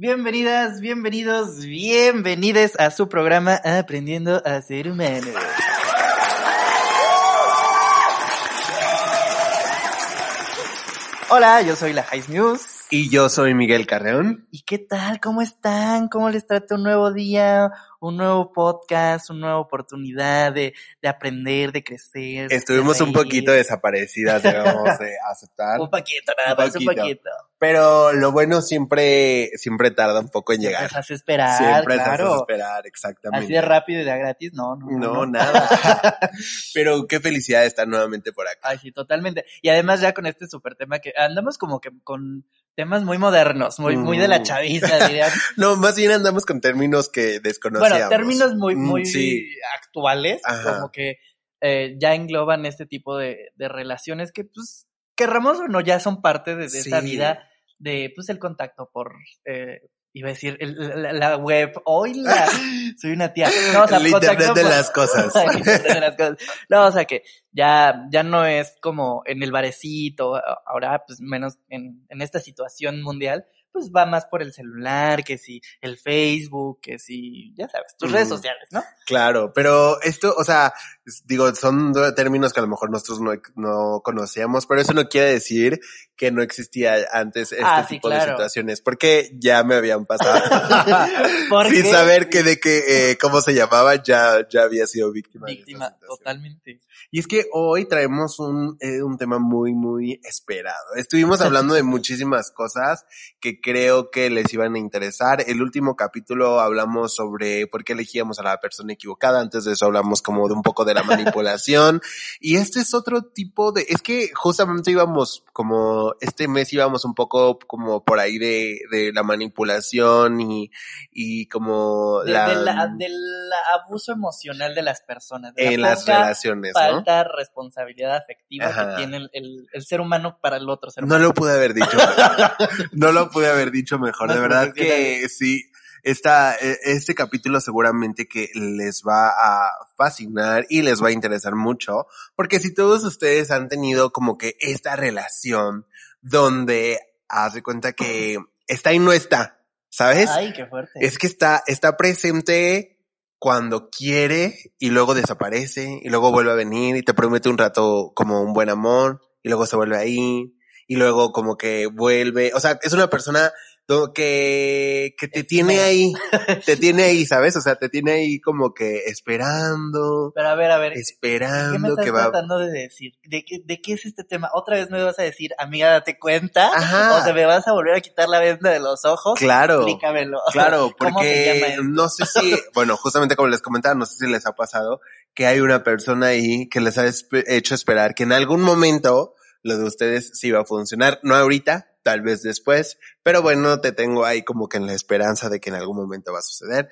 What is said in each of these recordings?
Bienvenidas, bienvenidos, bienvenides a su programa Aprendiendo a ser humano. Hola, yo soy la High News. Y yo soy Miguel Carreón. ¿Y qué tal? ¿Cómo están? ¿Cómo les trata un nuevo día? un nuevo podcast, una nueva oportunidad de, de aprender, de crecer. Estuvimos un poquito desaparecidas, debemos de aceptar. un poquito, nada más, un poquito. Pero lo bueno siempre, siempre tarda un poco en llegar. Te hace esperar, Siempre claro. hace esperar, exactamente. Así de rápido y de gratis, no, no. No, no. nada. Pero qué felicidad estar nuevamente por acá. Ay, sí, totalmente. Y además ya con este súper tema que andamos como que con temas muy modernos, muy, muy de la Mm. chaviza, dirían. No, más bien andamos con términos que desconocíamos. Bueno, términos muy, Mm, muy sí. actuales, Ajá. como que eh, ya engloban este tipo de, de relaciones que, pues, querramos o no, ya son parte de, de esta vida de, pues, el contacto por, eh, iba a decir, el- la, la web, hoy la, soy una tía. No, o sea, El contacto internet de por- las cosas. El internet de las cosas. No, o sea que ya, ya no es como en el barecito, ahora pues menos en, en esta situación mundial, pues va más por el celular, que si el Facebook, que si, ya sabes, tus redes sociales, ¿no? Claro, pero esto, o sea, digo, son términos que a lo mejor nosotros no, no conocíamos, pero eso no quiere decir que no existía antes este Ah, sí, tipo de situaciones, porque ya me habían pasado. ¿Por Sin qué? saber que de qué, eh, cómo se llamaba, ya, ya había sido víctima. Víctima, totalmente. Y es que hoy traemos un, eh, un tema muy, muy esperado. Estuvimos hablando de muchísimas cosas que creo que les iban a interesar. El último capítulo hablamos sobre por qué elegíamos a la persona equivocada. Antes de eso hablamos como de un poco de la manipulación. y este es otro tipo de, es que justamente íbamos como, este mes íbamos un poco como por ahí de, de la manipulación y, y como De- la, de la- del abuso emocional de las personas. De la en las relaciones, ¿no? falta responsabilidad afectiva Ajá. que tiene el, el- el ser humano para el otro ser No humano. lo pude haber dicho. No lo pude haber dicho mejor. De verdad que sí. Esta, eh, este capítulo seguramente que les va a fascinar y les va a interesar mucho, porque si todos ustedes han tenido como que esta relación donde haz de cuenta que está y no está, ¿sabes? Ay, qué fuerte. Es que está, está presente cuando quiere y luego desaparece y luego vuelve a venir y te promete un rato como un buen amor y luego se vuelve ahí y luego como que vuelve. O sea, es una persona que, que te tiene ahí, te tiene ahí, ¿sabes? O sea, te tiene ahí como que esperando, Pero a ver, a ver, ¿qué me esperando estás que va. tratando de decir? ¿De qué, ¿De qué es este tema? ¿Otra vez me vas a decir, amiga, date cuenta? Ajá. ¿O se me vas a volver a quitar la venda de los ojos? Claro. Explícamelo. Claro, ¿Cómo se llama porque esto? no sé si, bueno, justamente como les comentaba, no sé si les ha pasado que hay una persona ahí que les ha hecho esperar que en algún momento lo de ustedes sí va a funcionar. No ahorita, tal vez después, pero bueno, te tengo ahí como que en la esperanza de que en algún momento va a suceder.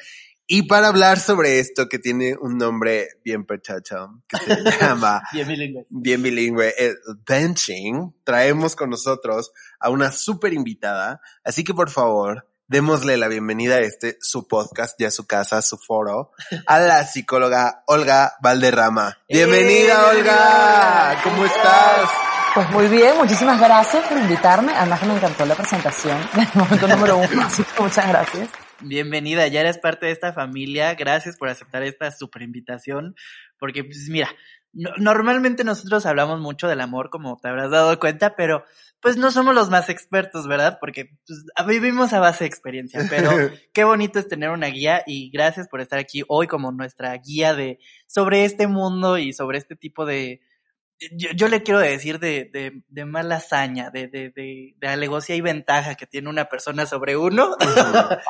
Y para hablar sobre esto que tiene un nombre bien pechacho, que se llama Bien bilingüe. bien bilingüe, eh, benching, traemos con nosotros a una súper invitada. Así que por favor, démosle la bienvenida a este, su podcast, ya su casa, su foro, a la psicóloga Olga Valderrama. Bienvenida, ¡Eh, Olga. bienvenida! ¿Cómo estás? Pues muy bien, muchísimas gracias por invitarme. Además que me encantó la presentación del momento número uno, así que muchas gracias. Bienvenida, ya eres parte de esta familia. Gracias por aceptar esta super invitación. Porque, pues mira, no- normalmente nosotros hablamos mucho del amor, como te habrás dado cuenta, pero pues no somos los más expertos, ¿verdad? Porque pues, vivimos a base de experiencia. Pero qué bonito es tener una guía y gracias por estar aquí hoy como nuestra guía de sobre este mundo y sobre este tipo de yo, yo le quiero decir de, de, de mala hazaña, de, de, de, de alegocia y ventaja que tiene una persona sobre uno.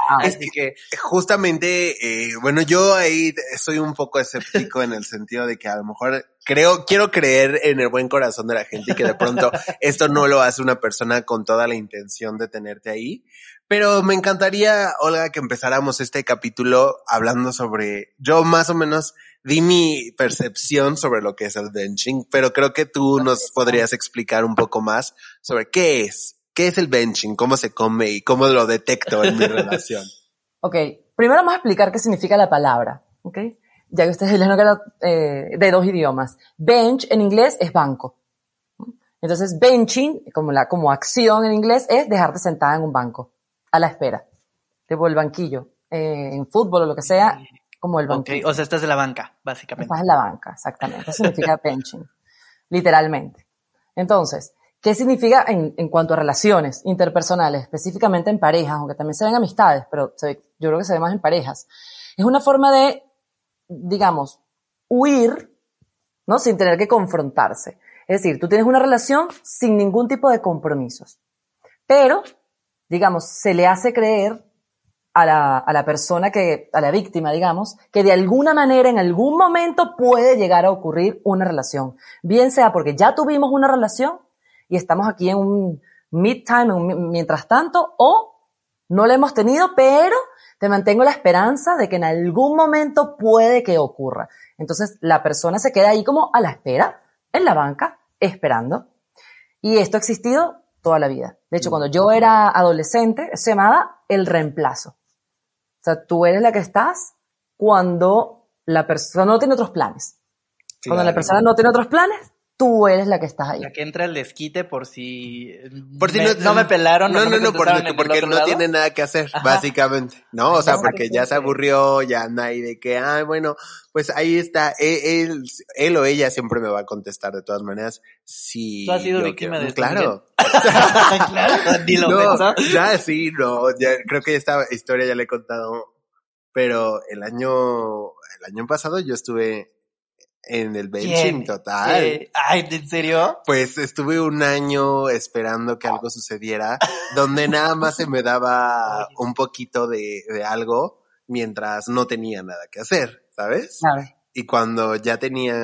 Ah, Así que, Justamente, eh, bueno, yo ahí soy un poco escéptico en el sentido de que a lo mejor creo, quiero creer en el buen corazón de la gente y que de pronto esto no lo hace una persona con toda la intención de tenerte ahí. Pero me encantaría, Olga, que empezáramos este capítulo hablando sobre, yo más o menos di mi percepción sobre lo que es el benching, pero creo que tú nos podrías explicar un poco más sobre qué es, qué es el benching, cómo se come y cómo lo detecto en mi relación. Ok, primero vamos a explicar qué significa la palabra, ¿ok? Ya que ustedes les no eh, de dos idiomas. Bench en inglés es banco. Entonces, benching, como, la, como acción en inglés, es dejarte sentada en un banco, a la espera. tipo el banquillo, eh, en fútbol o lo que sea, como el banquillo. o sea, estás de la banca, básicamente. Estás en la banca, exactamente. Eso significa benching, literalmente. Entonces, ¿qué significa en, en cuanto a relaciones interpersonales, específicamente en parejas, aunque también se ven amistades, pero se yo creo que se ve más en parejas? Es una forma de, digamos, huir, ¿no? Sin tener que confrontarse. Es decir, tú tienes una relación sin ningún tipo de compromisos. Pero, digamos, se le hace creer a la, a la persona que, a la víctima, digamos, que de alguna manera, en algún momento puede llegar a ocurrir una relación. Bien sea porque ya tuvimos una relación y estamos aquí en un mid-time, mientras tanto, o no la hemos tenido, pero te mantengo la esperanza de que en algún momento puede que ocurra. Entonces, la persona se queda ahí como a la espera, en la banca, esperando. Y esto ha existido toda la vida. De hecho, cuando yo era adolescente, se llamaba el reemplazo. O sea, tú eres la que estás cuando la persona no tiene otros planes. Cuando la persona no tiene otros planes, tú eres la que estás ahí. La que entra el desquite por si, Por si me- no, no me pelaron. No, o no, me no, porque, porque no lado. tiene nada que hacer, Ajá. básicamente. No, o sea, porque ya se aburrió, ya anda ahí de que, ay, bueno, pues ahí está. e- Él, él, o ella siempre me va a contestar de todas maneras. Sí. Tú has sido víctima de Claro. claro, dilo, no, menso. ya sí, no, ya creo que esta historia ya la he contado, pero el año, el año pasado yo estuve en el benching ¿Quién? total. Eh, ay, ¿en serio? Pues estuve un año esperando que algo sucediera, donde nada más se me daba un poquito de, de algo mientras no tenía nada que hacer, ¿sabes? Claro. Y cuando ya tenía,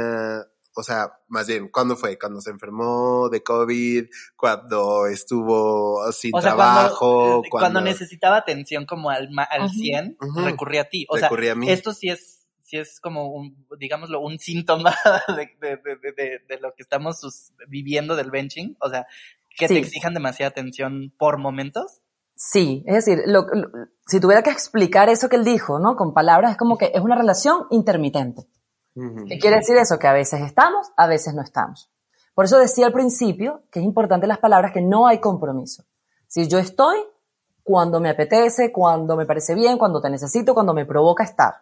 o sea, más bien, ¿cuándo fue? Cuando se enfermó de COVID, cuando estuvo sin O sea, trabajo, cuando, cuando necesitaba atención como al, ma- al Ujú. 100, Ujú. recurría a ti. O sea, a mí. esto sí es, sí es como un, digámoslo, un síntoma de, de, de, de- de- de lo que estamos sus- viviendo del benching. O sea, que Sí. te exijan demasiada atención por momentos. Sí, es decir, lo- lo- si tuviera que explicar eso que él dijo, ¿no? Con palabras, es como que es una relación intermitente. ¿Qué quiere decir eso? Que a veces estamos, a veces no estamos. Por eso decía al principio que es importante las palabras que no hay compromiso. Si yo estoy cuando me apetece, cuando me parece bien, cuando te necesito, cuando me provoca estar.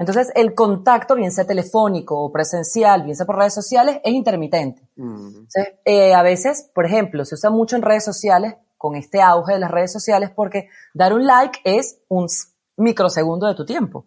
Entonces, el contacto, bien sea telefónico o presencial, bien sea por redes sociales, es intermitente. Ujú. Entonces, eh, a veces, por ejemplo, se usa mucho en redes sociales, con este auge de las redes sociales, porque dar un like es un microsegundo de tu tiempo.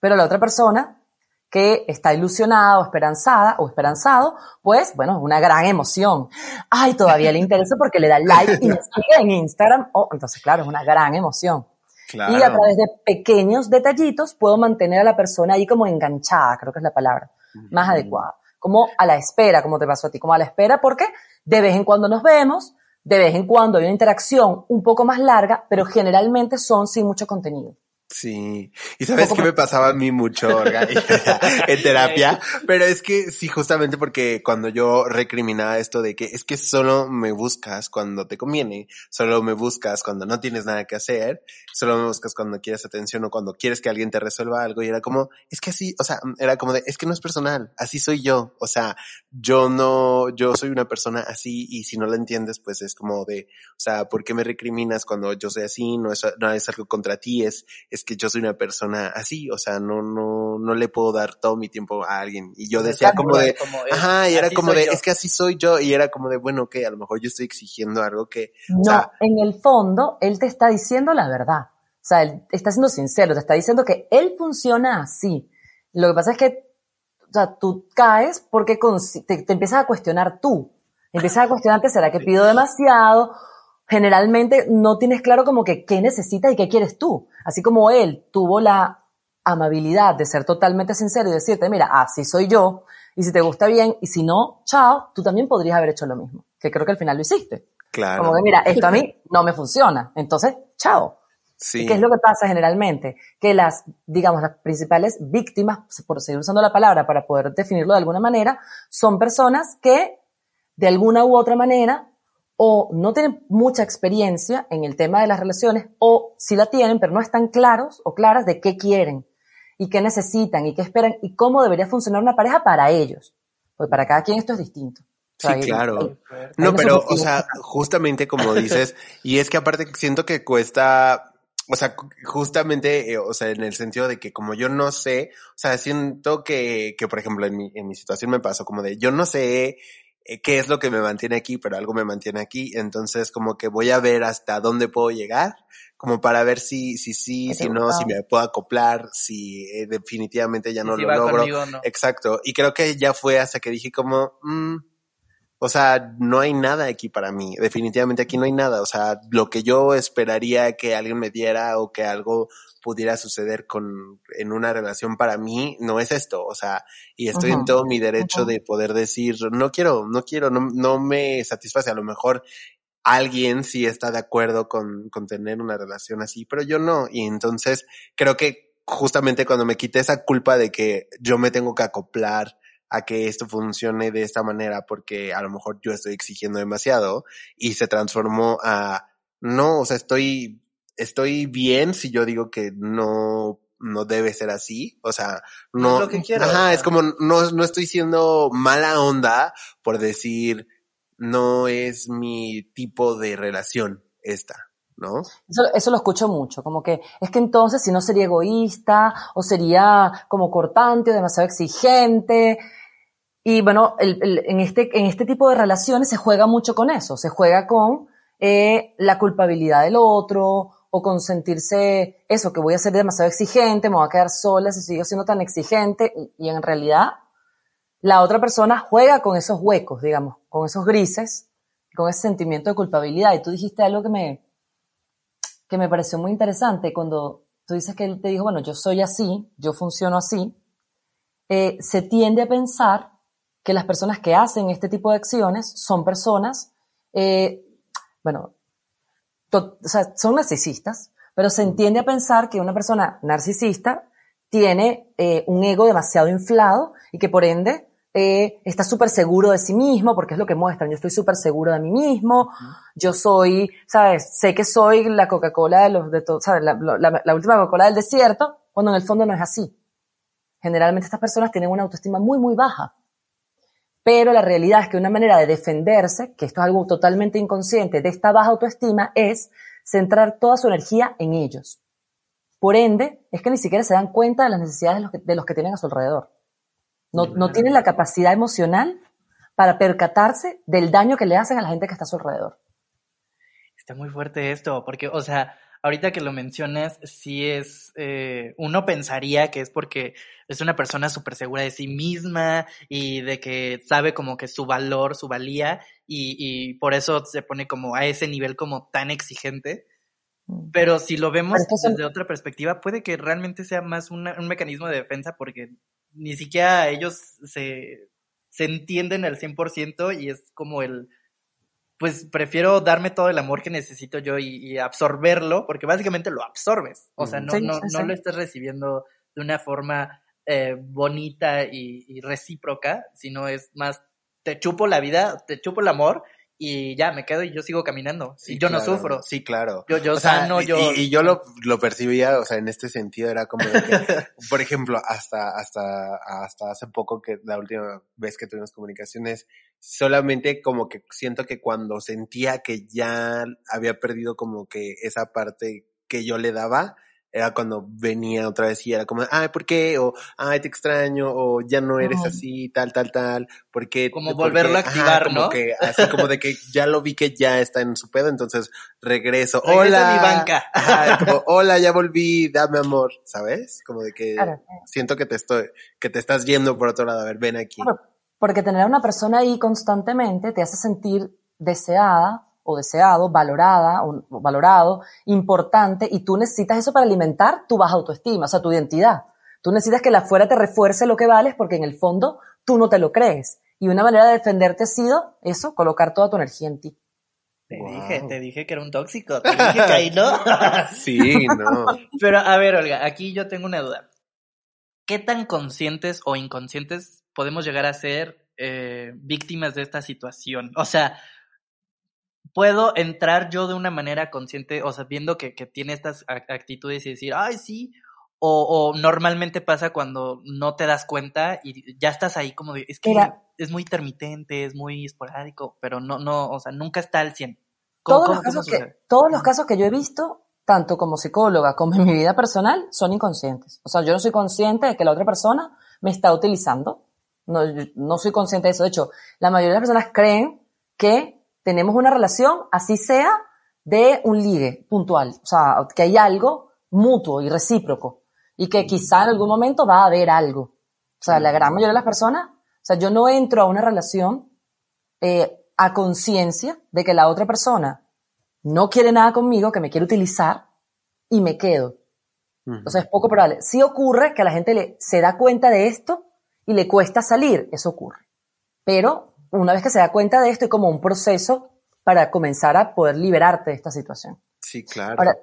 Pero la otra persona que está ilusionada o esperanzada o esperanzado, pues, bueno, es una gran emoción. Ay, todavía le interesa porque le da like y me sigue en Instagram. Oh, entonces, claro, es una gran emoción. Claro. Y a través de pequeños detallitos puedo mantener a la persona ahí como enganchada, creo que es la palabra más adecuada. Como a la espera, como te pasó a ti, como a la espera porque de vez en cuando nos vemos, de vez en cuando hay una interacción un poco más larga, pero generalmente son sin mucho contenido. Sí. ¿Y sabes qué me pasaba a mí mucho, Olga, en terapia? Pero es que sí, justamente porque cuando yo recriminaba esto de que es que solo me buscas cuando te conviene, solo me buscas cuando no tienes nada que hacer, solo me buscas cuando quieres atención o cuando quieres que alguien te resuelva algo y era como, es que así, o sea, era como de, es que no es personal, así soy yo, o sea, yo no, yo soy una persona así y si no lo entiendes, pues es como de, o sea, ¿por qué me recriminas cuando yo soy así? No es, no es algo contra ti, es, es que yo soy una persona así, o sea, no, no, no le puedo dar todo mi tiempo a alguien. Y yo decía como de, Como es, ajá, y era como de, yo. es que así soy yo, y era como de, bueno, que a lo mejor yo estoy exigiendo algo que, No, sea- en el fondo, él te está diciendo la verdad. O sea, él está siendo sincero, te está diciendo que él funciona así. Lo que pasa es que, o sea, tú caes porque te, te empiezas a cuestionar tú. Empiezas a cuestionarte, ¿será que pido demasiado? Generalmente no tienes claro como que qué necesitas y qué quieres tú. Así como él tuvo la amabilidad de ser totalmente sincero y decirte, mira, así soy yo, y si te gusta bien, y si no, chao, tú también podrías haber hecho lo mismo. Que creo que al final lo hiciste. claro. Como que, mira, esto a mí no me funciona. Entonces, chao. sí. ¿Qué es lo que pasa generalmente? Que las, digamos, las principales víctimas, por seguir usando la palabra para poder definirlo de alguna manera, son personas que de alguna u otra manera o no tienen mucha experiencia en el tema de las relaciones o sí la tienen, pero no están claros o claras de qué quieren y qué necesitan y qué esperan y cómo debería funcionar una pareja para ellos. Porque para cada quien esto es distinto. O sea, Sí, hay- claro. hay- No, pero, o sea, justamente como dices, y es que aparte siento que cuesta, o sea, justamente, eh, o sea, en el sentido de que como yo no sé, o sea, siento que, que por ejemplo, en mi, en mi situación me pasó como de, yo no sé qué es lo que me mantiene aquí, pero algo me mantiene aquí, entonces como que voy a ver hasta dónde puedo llegar, como para ver si, si sí, si no, si me puedo acoplar, si eh, definitivamente ya no lo logro. Exacto, y creo que ya fue hasta que dije como, mm, o sea, no hay nada aquí para mí. Definitivamente aquí no hay nada. O sea, lo que yo esperaría que alguien me diera o que algo pudiera suceder con, en una relación para mí, no es esto. O sea, y estoy en todo mi derecho de poder decir, no quiero, no quiero, no, no me satisface. A lo mejor alguien sí está de acuerdo con, con tener una relación así, pero yo no. Y entonces creo que justamente cuando me quité esa culpa de que yo me tengo que acoplar a que esto funcione de esta manera porque a lo mejor yo estoy exigiendo demasiado y se transformó a no, o sea, estoy estoy bien si yo digo que no no debe ser así, o sea, no, ajá, es como no no estoy siendo mala onda por decir no es mi tipo de relación esta. ¿No? Eso, eso, lo escucho mucho, como que es que entonces si no sería egoísta o sería como cortante o demasiado exigente, y bueno, en, este, en este tipo de relaciones se juega mucho con eso, se juega con eh, la culpabilidad del otro o con sentirse eso, que voy a ser demasiado exigente, me voy a quedar sola si sigo siendo tan exigente y, en realidad la otra persona juega con esos huecos, digamos, con esos grises, con ese sentimiento de culpabilidad. Y tú dijiste algo que me, que me pareció muy interesante cuando tú dices que él te dijo, bueno, yo soy así, yo funciono así, eh, se tiende a pensar que las personas que hacen este tipo de acciones son personas, eh, bueno, o sea, son narcisistas, pero se entiende a pensar que una persona narcisista tiene eh, un ego demasiado inflado y que por ende eh, está súper seguro de sí mismo, porque es lo que muestran. Yo estoy súper seguro de mí mismo, yo soy, ¿sabes? Sé que soy la Coca-Cola de los, de todos, ¿sabes? La, la, la última Coca-Cola del desierto, cuando en el fondo no es así. Generalmente estas personas tienen una autoestima muy, muy baja. Pero la realidad es que una manera de defenderse, que esto es algo totalmente inconsciente de esta baja autoestima, es centrar toda su energía en ellos. Por ende, es que ni siquiera se dan cuenta de las necesidades de los que, de los que tienen a su alrededor. No, no tienen la capacidad emocional para percatarse del daño que le hacen a la gente que está a su alrededor. Está muy fuerte esto, porque, o sea, ahorita que lo mencionas, sí es, eh, uno pensaría que es porque es una persona súper segura de sí misma y de que sabe como que su valor, su valía, y, y por eso se pone como a ese nivel como tan exigente. Mm. Pero si lo vemos desde otra perspectiva, puede que realmente sea más un mecanismo de defensa porque ni siquiera ellos se, se entienden al 100% y es como el, pues prefiero darme todo el amor que necesito yo y, absorberlo, porque básicamente lo absorbes. O sea, no, no, no lo estás recibiendo de una forma eh, bonita y, recíproca, sino es más, te chupo la vida, te chupo el amor y ya me quedo y yo sigo caminando. y yo no sufro. Sí, claro. Yo, yo sano, yo. Y, yo lo, lo, percibía, o sea, en este sentido era como que, por ejemplo, hasta, hasta, hasta hace poco que la última vez que tuvimos comunicaciones, solamente como que siento que cuando sentía que ya había perdido como que esa parte que yo le daba, era cuando venía otra vez y era como, ay, ¿por qué? O, ay, te extraño, o ya no eres así, tal, tal, tal, porque... Como volverlo a activar, como ¿no? Que, así como de que ya lo vi que ya está en su pedo, entonces regreso. Hola. mi banca. hola, ya volví, dame amor, ¿sabes? Como de que siento que te estoy, que te estás yendo por otro lado, a ver, ven aquí. Porque tener a una persona ahí constantemente te hace sentir deseada, o deseado, valorada o valorado, importante, y tú necesitas eso para alimentar tu baja autoestima, o sea, tu identidad. Tú necesitas que la afuera te refuerce lo que vales porque en el fondo tú no te lo crees. Y una manera de defenderte ha sido eso, colocar toda tu energía en ti. Te dije, te dije que era un tóxico, te dije que ahí no. sí, no. Pero a ver, Olga, aquí yo tengo una duda. ¿Qué tan conscientes o inconscientes podemos llegar a ser eh, víctimas de esta situación? O sea, puedo entrar yo de una manera consciente, o sea, viendo que, que tiene estas actitudes y decir, ay, sí, o, o, normalmente pasa cuando no te das cuenta y ya estás ahí como de, es que es muy intermitente, es muy esporádico, pero no, no, o sea, nunca está al 100. Todos, los casos que, todos los casos que yo he visto, tanto como psicóloga como en mi vida personal, son inconscientes. O sea, yo no soy consciente de que la otra persona me está utilizando. No, no soy consciente de eso. De hecho, la mayoría de las personas creen que tenemos una relación, así sea, de un ligue puntual. O sea, que hay algo mutuo y recíproco. Y que quizá en algún momento va a haber algo. O sea, la gran mayoría de las personas, o sea, yo no entro a una relación eh, a conciencia de que la otra persona no quiere nada conmigo, que me quiere utilizar y me quedo. O sea, es poco probable. Sí ocurre que a la gente le, se da cuenta de esto y le cuesta salir, eso ocurre. Pero una vez que se da cuenta de esto, es como un proceso para comenzar a poder liberarte de esta situación. Sí, claro. Ahora,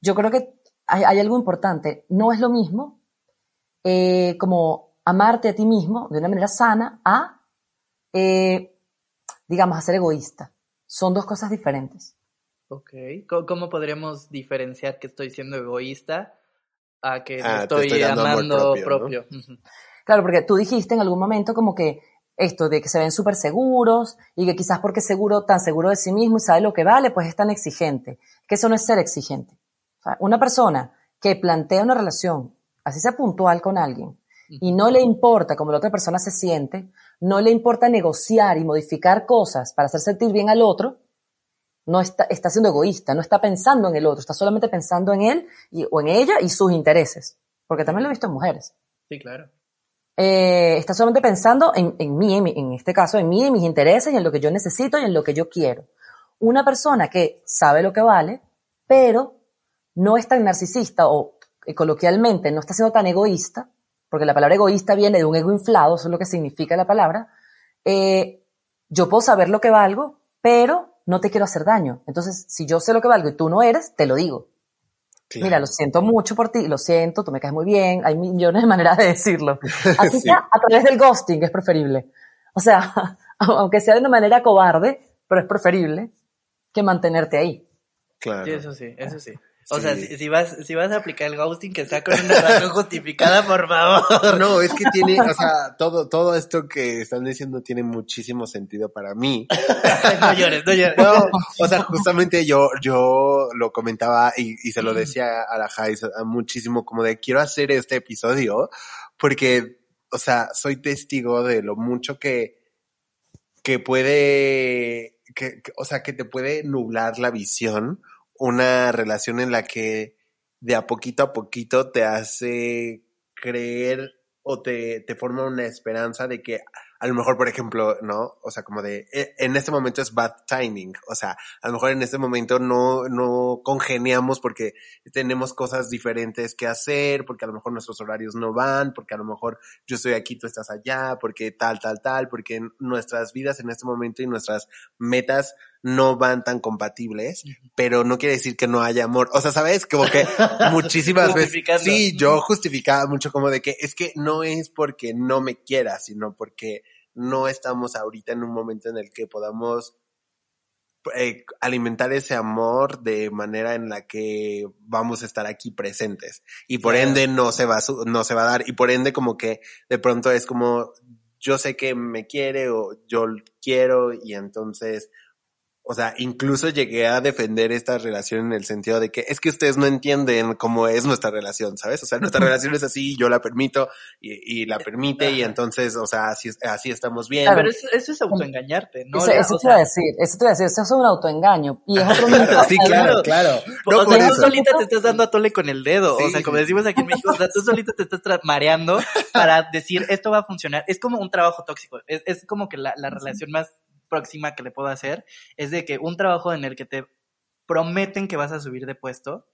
yo creo que hay, hay algo importante. No es lo mismo eh, como amarte a ti mismo de una manera sana a, eh, digamos, a ser egoísta. Son dos cosas diferentes. Ok. ¿Cómo, cómo podríamos diferenciar que estoy siendo egoísta a que Ah, estoy, estoy amando propio, propio? ¿no? Claro, porque tú dijiste en algún momento como que esto de que se ven súper seguros y que quizás porque seguro, tan seguro de sí mismo y sabe lo que vale, pues es tan exigente. Que eso no es ser exigente. O sea, una persona que plantea una relación, así sea puntual con alguien, y no le importa cómo la otra persona se siente, no le importa negociar y modificar cosas para hacer sentir bien al otro, no está, está siendo egoísta, no está pensando en el otro, está solamente pensando en él y- o en ella y sus intereses. Porque también lo he visto en mujeres Sí, claro. Eh, está solamente pensando en, mí, en este caso, en mí, en mis intereses y en lo que yo necesito y en lo que yo quiero. Una persona que sabe lo que vale, pero no es tan narcisista o eh, coloquialmente no está siendo tan egoísta, porque la palabra egoísta viene de un ego inflado, eso es lo que significa la palabra, eh, yo puedo saber lo que valgo, pero no te quiero hacer daño. Entonces, si yo sé lo que valgo y tú no eres, te lo digo. Claro. Mira, lo siento mucho por ti, lo siento, tú me caes muy bien, hay millones de maneras de decirlo. Así Sí. sea a través del ghosting, es preferible. O sea, aunque sea de una manera cobarde, pero es preferible que mantenerte ahí. Claro. Sí, eso sí, eso sí. O Sí. sea, si, si vas, si vas a aplicar el ghosting, que sea con una razón justificada, por favor. No, es que tiene, o sea, todo, todo esto que están diciendo tiene muchísimo sentido para mí. no llores, no llores. No, o sea, justamente yo, yo lo comentaba y, y se lo decía a la Jais muchísimo como de quiero hacer este episodio porque, o sea, soy testigo de lo mucho que, que puede, que, que- o sea, que te puede nublar la visión una relación en la que de a poquito a poquito te hace creer o te, te forma una esperanza de que a lo mejor, por ejemplo, ¿no? O sea, como de, eh, en este momento es bad timing. O sea, a lo mejor en este momento no, no congeniamos porque tenemos cosas diferentes que hacer, porque a lo mejor nuestros horarios no van, porque a lo mejor yo estoy aquí, tú estás allá, porque tal, tal, tal, porque nuestras vidas en este momento y nuestras metas no van tan compatibles, pero no quiere decir que no haya amor. O sea, ¿sabes? Como que muchísimas veces. Sí, yo justificaba mucho como de que es que no es porque no me quiera, sino porque no estamos ahorita en un momento en el que podamos eh, alimentar ese amor de manera en la que vamos a estar aquí presentes y por ende no se va a no se va a dar y por ende como que de pronto es como yo sé que me quiere o yo quiero y entonces o sea, incluso llegué a defender esta relación en el sentido de que es que ustedes no entienden cómo es nuestra relación, ¿sabes? O sea, nuestra relación es así, yo la permito y, y la permite y entonces, o sea, así, así estamos bien. Pero eso, eso es autoengañarte, ¿no? eso eso o te iba a decir, eso te iba a decir, eso es un autoengaño. Y es otro mito. Sí, claro, claro. No o sea, tú solita te estás dando a tole con el dedo. Sí. O sea, como decimos aquí en México, o sea, tú solita te estás mareando para decir esto va a funcionar. Es como un trabajo tóxico. Es, es como que la, la relación más próxima que le puedo hacer es de que un trabajo en el que te prometen que vas a subir de puesto,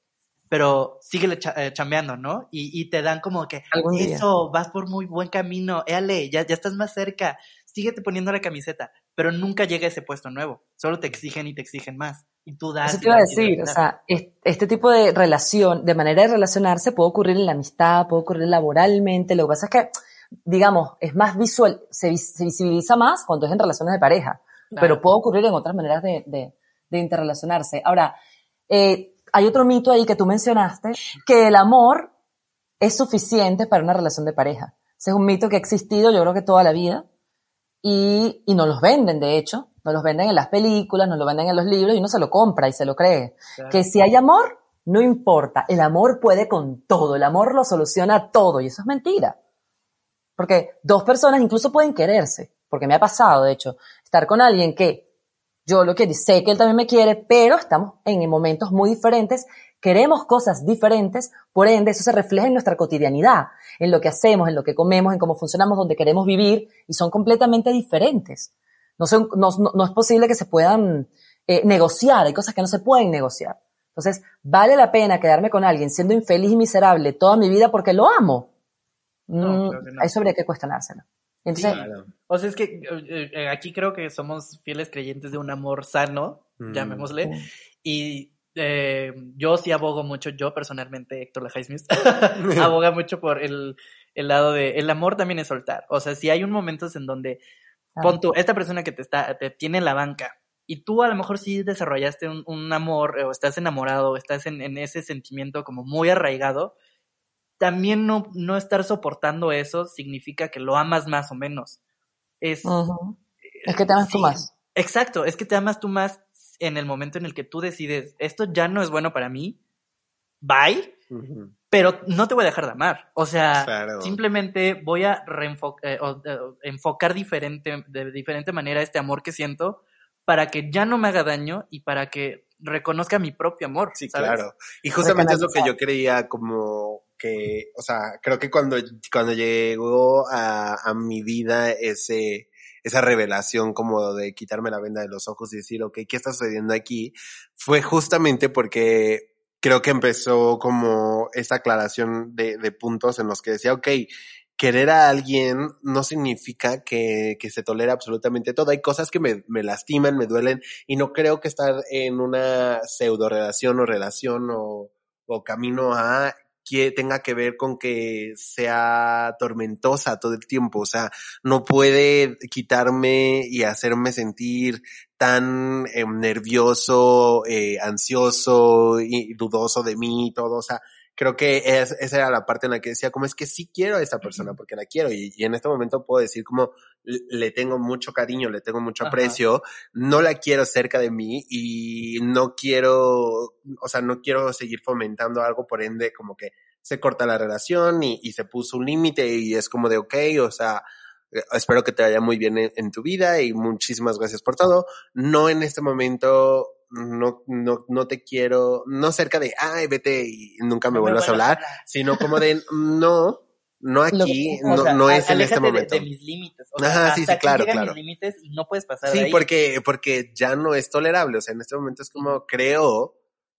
pero síguele cha- eh, chambeando, ¿no? Y, y te dan como que eso, vas por muy buen camino, éale, ya, ya estás más cerca, síguete poniendo la camiseta, pero nunca llega ese puesto nuevo. Solo te exigen y te exigen más. Y tú das. Eso te iba a decir, o sea, es- este tipo de relación, de manera de relacionarse puede ocurrir en la amistad, puede ocurrir laboralmente, lo que pasa es que, digamos, es más visual, se, se visibiliza más cuando es en relaciones de pareja, Claro. pero puede ocurrir en otras maneras de, de, de interrelacionarse. Ahora, eh, hay otro mito ahí que tú mencionaste, que el amor es suficiente para una relación de pareja. Ese es un mito que ha existido yo creo que toda la vida y, y nos los venden, de hecho, nos los venden en las películas, nos lo venden en los libros y uno se lo compra y se lo cree. Claro. Que si hay amor, no importa, el amor puede con todo, el amor lo soluciona todo y eso es mentira. Porque dos personas incluso pueden quererse, porque me ha pasado, de hecho, estar con alguien que yo lo quiero, sé que él también me quiere, pero estamos en momentos muy diferentes, queremos cosas diferentes, por ende eso se refleja en nuestra cotidianidad, en lo que hacemos, en lo que comemos, en cómo funcionamos, donde queremos vivir, y son completamente diferentes. No, son, no, no es posible que se puedan eh, negociar, hay cosas que no se pueden negociar. Entonces, ¿vale la pena quedarme con alguien siendo infeliz y miserable toda mi vida porque lo amo? No, mm, Eso habría que cuestionárselo. Entonces, O sea, es que eh, eh, aquí creo que somos fieles creyentes de un amor sano, mm. llamémosle, y eh, yo sí abogo mucho, yo personalmente, Héctor Lajais aboga mucho por el, el, lado de, el amor también es soltar. O sea, si hay un momentos en donde, pon tú, esta persona que te está, te tiene en la banca, y tú a lo mejor sí desarrollaste un, un amor, o estás enamorado, o estás en, en, ese sentimiento como muy arraigado, también no, no estar soportando eso significa que lo amas más o menos. Es, es que te amas tú más. Exacto, es que te amas tú más en el momento en el que tú decides, esto ya no es bueno para mí, bye, pero no te voy a dejar de amar. O sea, simplemente voy a eh, enfocar diferente, de diferente manera este amor que siento para que ya no me haga daño y para que reconozca mi propio amor. Sí, claro. Y justamente es lo que yo creía como que, o sea, creo que cuando, cuando llegó a, a mi vida ese, esa revelación como de quitarme la venda de los ojos y decir, ok, ¿qué está sucediendo aquí? Fue justamente porque creo que empezó como esta aclaración de, de puntos en los que decía, ok, querer a alguien no significa que, que, se tolera absolutamente todo. Hay cosas que me, me, lastiman, me duelen y no creo que estar en una pseudo relación o relación o, o camino a que tenga que ver con que sea tormentosa todo el tiempo, o sea, no puede quitarme y hacerme sentir tan eh, nervioso, eh, ansioso y dudoso de mí y todo, o sea, creo que es, esa era la parte en la que decía, como es que sí quiero a esta persona porque la quiero y, y en este momento puedo decir como le tengo mucho cariño, le tengo mucho aprecio, no la quiero cerca de mí y no quiero, o sea, no quiero seguir fomentando algo, por ende, como que se corta la relación y, y se puso un límite y es como de, ok, o sea, eh, espero que te vaya muy bien en, en, tu vida y muchísimas gracias por todo. No en este momento no, no, no te quiero, no cerca de, ay, vete y nunca me vuelvas a hablar, sino como de, no, no aquí, no, no es en este momento. De, de mis límites. O sea, Ajá, sí, sí, claro, claro. mis límites y no puedes pasar Sí, porque, porque ya no es tolerable. O sea, en este momento es como, creo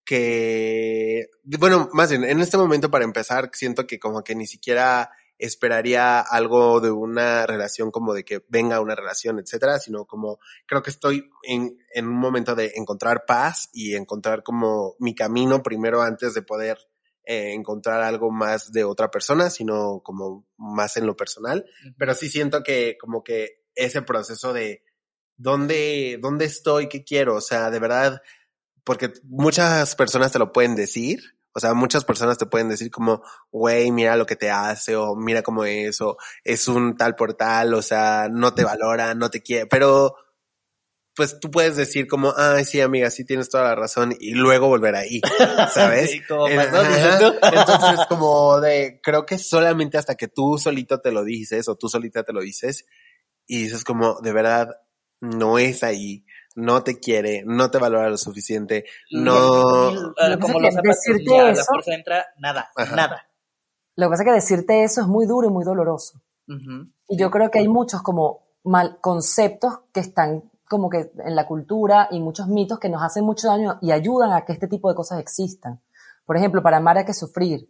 que, bueno, más bien, en este momento para empezar, siento que como que ni siquiera esperaría algo de una relación como de que venga una relación, etcétera, sino como creo que estoy en, en un momento de encontrar paz y encontrar como mi camino primero antes de poder eh, encontrar algo más de otra persona, sino como más en lo personal. Pero sí siento que como que ese proceso de dónde, dónde estoy, qué quiero, o sea, de verdad, porque muchas personas te lo pueden decir, o sea, muchas personas te pueden decir como, güey, mira lo que te hace, o mira cómo es, o es un tal por tal, o sea, no te valora, no te quiere, pero pues tú puedes decir como, ay, sí, amiga, sí tienes toda la razón, y luego volver ahí, ¿sabes? sí, como Entonces, como de, creo que solamente hasta que tú solito te lo dices, o tú solita te lo dices, y dices como, de verdad, no es ahí, no te quiere, no te valora lo suficiente, no... como lo decirte eso, la fuerza entra, nada, nada. Lo que pasa es que decirte eso es muy duro y muy doloroso. Y yo creo que hay muchos como mal conceptos que están como que en la cultura y muchos mitos que nos hacen mucho daño y ayudan a que este tipo de cosas existan. Por ejemplo, para amar hay que sufrir.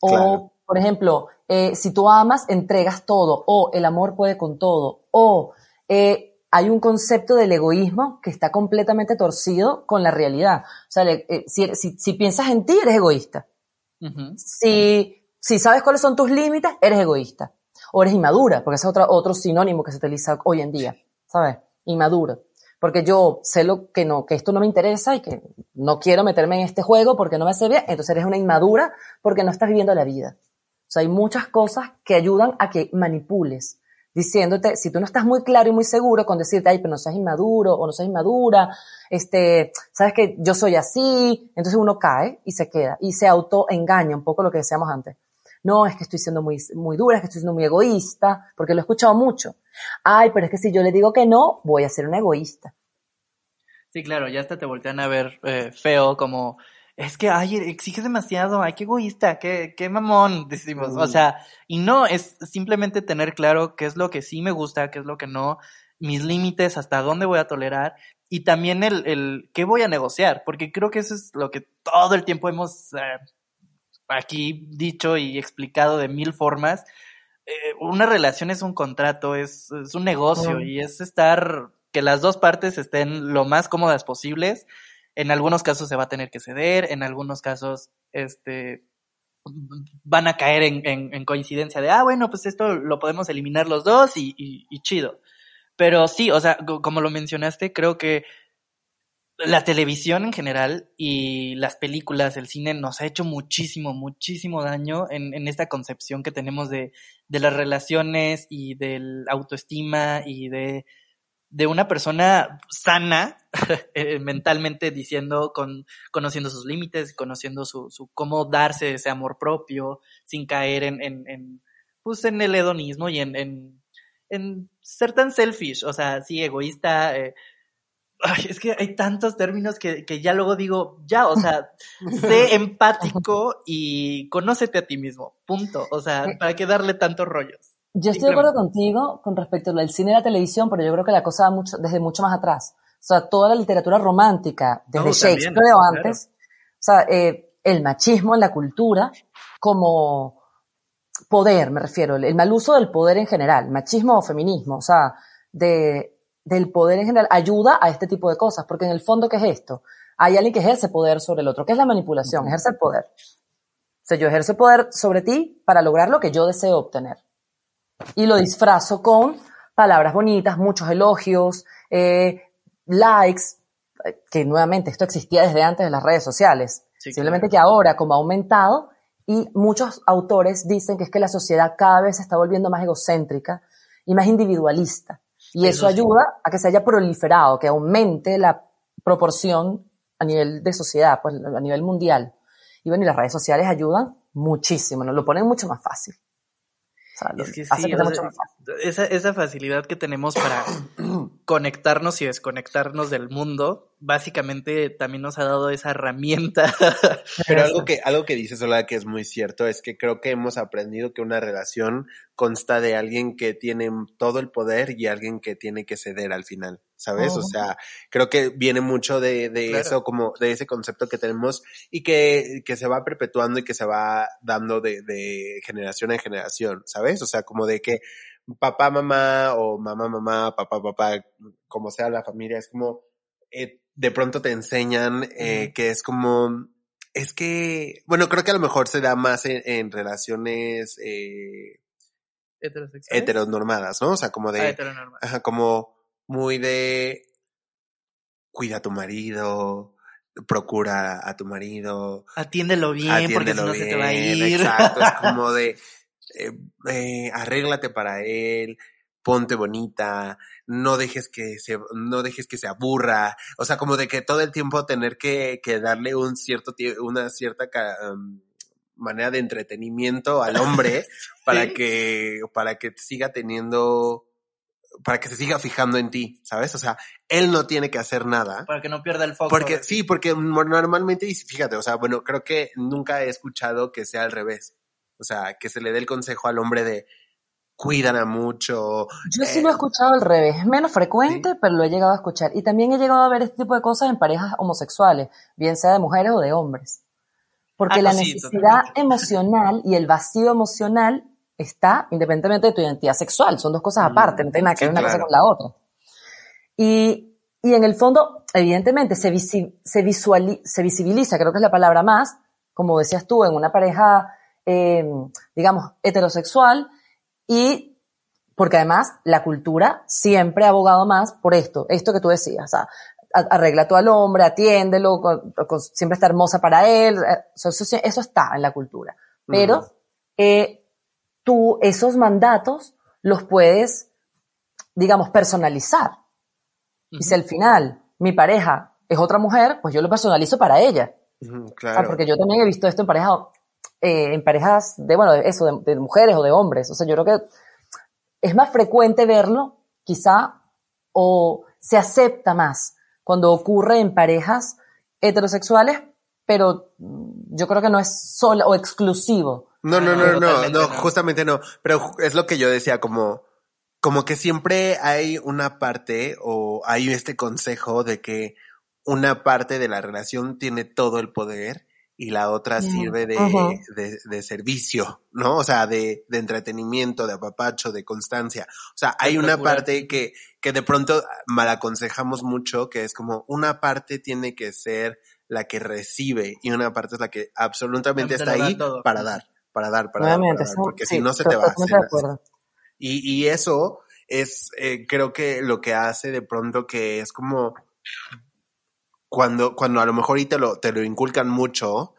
O, por ejemplo, eh, si tú amas, entregas todo. O el amor puede con todo. O eh, hay un concepto del egoísmo que está completamente torcido con la realidad. O sea, eh, si, si, piensas en ti, eres egoísta. si, si sabes cuáles son tus límites, eres egoísta. O eres inmadura, porque ese es otro, otro sinónimo que se utiliza hoy en día, ¿sabes? Inmaduro. Porque yo sé lo que no, que esto no me interesa y que no quiero meterme en este juego porque no me hace bien, entonces eres una inmadura porque no estás viviendo la vida. O sea, hay muchas cosas que ayudan a que manipules diciéndote, si tú no estás muy claro y muy seguro con decirte, ay, pero no seas inmaduro o no seas inmadura, este, sabes que yo soy así, entonces uno cae y se queda y se autoengaña un poco lo que decíamos antes. No, es que estoy siendo muy, muy dura, es que estoy siendo muy egoísta, porque lo he escuchado mucho. Ay, pero es que si yo le digo que no, voy a ser una egoísta. Sí, claro, ya hasta te voltean a ver eh, feo, como, es que, ay, exiges demasiado, ay, qué egoísta, qué, qué mamón, decimos. O sea, y no, es simplemente tener claro qué es lo que sí me gusta, qué es lo que no, mis límites, hasta dónde voy a tolerar, y también el, el qué voy a negociar, porque creo que eso es lo que todo el tiempo hemos eh, aquí dicho y explicado de mil formas. Eh, una relación es un contrato, es, es un negocio y es estar, que las dos partes estén lo más cómodas posibles. En algunos casos se va a tener que ceder, en algunos casos, este, van a caer en, en- en coincidencia de, ah, bueno, pues esto lo podemos eliminar los dos y, y- y chido. Pero sí, o sea, co- como lo mencionaste, creo que la televisión en general y las películas, el cine nos ha hecho muchísimo, muchísimo daño en, en esta concepción que tenemos de, de las relaciones y del autoestima y de, de una persona sana eh, mentalmente diciendo, con, conociendo sus límites, conociendo su, su cómo darse ese amor propio sin caer en, en, en pues en el hedonismo y en, en, en ser tan selfish, o sea, sí, egoísta, eh, Ay, es que hay tantos términos que, que ya luego digo, ya, o sea, sé empático y conócete a ti mismo, punto. O sea, ¿para qué darle tantos rollos? Yo estoy de acuerdo contigo con respecto al cine y la televisión, pero yo creo que la cosa va mucho, desde mucho más atrás. O sea, toda la literatura romántica, desde No, también, Shakespeare o claro. antes, o sea, eh, el machismo en la cultura como poder, me refiero, el, mal uso del poder en general, machismo o feminismo, o sea, de, del poder en general, ayuda a este tipo de cosas, porque en el fondo, ¿qué es esto? Hay alguien que ejerce poder sobre el otro, ¿qué es la manipulación? Ejerce el poder. O sea, yo ejerzo poder sobre ti para lograr lo que yo deseo obtener y lo disfrazo con palabras bonitas, muchos elogios, eh, likes, eh, que nuevamente esto existía desde antes de las redes sociales. Sí, Simplemente claro. que ahora, como ha aumentado, y muchos autores dicen que es que la sociedad cada vez se está volviendo más egocéntrica y más individualista. Y eso, Eso sí. ayuda a que se haya proliferado, que aumente la proporción a nivel de sociedad, pues a nivel mundial. Y bueno, y las redes sociales ayudan muchísimo, nos lo ponen mucho más fácil. Sea, Es que sí, o sea, esa, esa facilidad que tenemos para conectarnos y desconectarnos del mundo, básicamente también nos ha dado esa herramienta. Pero algo que, algo que dices, Sola, que es muy cierto, es que creo que hemos aprendido que una relación consta de alguien que tiene todo el poder y alguien que tiene que ceder al final, ¿sabes? O Ujú. sea, creo que viene mucho de, de Claro. eso, como de ese concepto que tenemos y que, que se va perpetuando y que se va dando de, de generación en generación, ¿sabes? O sea, como de que papá, mamá o mamá, mamá, papá, papá, como sea la familia, es como, eh, de pronto te enseñan eh, que es como, es que, bueno, creo que a lo mejor se da más en, en relaciones eh, Heterosexuales. heteronormadas, ¿no? O sea, como de, Ah, ajá, como muy de, cuida a tu marido, procura a tu marido, Atiéndelo bien, porque si atiéndelo no se te va a ir. Exacto, es como de eh, eh, arréglate para él, ponte bonita, no dejes que se, no dejes que se aburra, o sea, como de que todo el tiempo tener que, que darle un cierto una cierta um, manera de entretenimiento al hombre para Sí. que para que siga teniendo para que se siga fijando en ti, ¿sabes? O sea, él no tiene que hacer nada. Para que no pierda el foco. Porque sí, porque normalmente, y fíjate, o sea, bueno, creo que nunca he escuchado que sea al revés. O sea, que se le dé el consejo al hombre de cuídala mucho. Yo sí eh, lo he escuchado al revés, es menos frecuente, pero lo he llegado a escuchar. Y también he llegado a ver este tipo de cosas en parejas homosexuales, bien sea de mujeres o de hombres. Porque Ah, la sí, necesidad totalmente. emocional y el vacío emocional está independientemente de tu identidad sexual, son dos cosas Mm, aparte, no tiene nada que sí, ver una cosa con la otra. Y, y en el fondo, evidentemente, se, visi- se, visuali- se visibiliza, creo que es la palabra más, como decías tú, en una pareja, eh, digamos, heterosexual, y porque además la cultura siempre ha abogado más por esto, esto que tú decías, o sea, arregla tú al hombre, atiéndelo, con- con- siempre está hermosa para él, eh, eso, eso, eso está en la cultura. Pero eh, tú, esos mandatos los puedes, digamos, personalizar. Y si al final mi pareja es otra mujer, pues yo lo personalizo para ella. claro. porque yo también he visto esto en parejas, eh, en parejas de, bueno, de eso, de, de, mujeres o de hombres. O sea, yo creo que es más frecuente verlo, quizá, o se acepta más cuando ocurre en parejas heterosexuales, pero yo creo que no es solo o exclusivo. No, no, no, no, no, justamente no. Pero es lo que yo decía, como, como que siempre hay una parte o hay este consejo de que una parte de la relación tiene todo el poder y la otra sirve de, de, de, servicio, ¿no? O sea, de, de, entretenimiento, de apapacho, de constancia. O sea, hay una parte que, que de pronto mal aconsejamos mucho, que es como una parte tiene que ser la que recibe y una parte es la que absolutamente está ahí para dar, para dar, para dar, para dar, porque si no se te va a hacer. Y, y eso es, eh, creo que lo que hace de pronto que es como cuando, cuando a lo mejor y te lo, te lo inculcan mucho,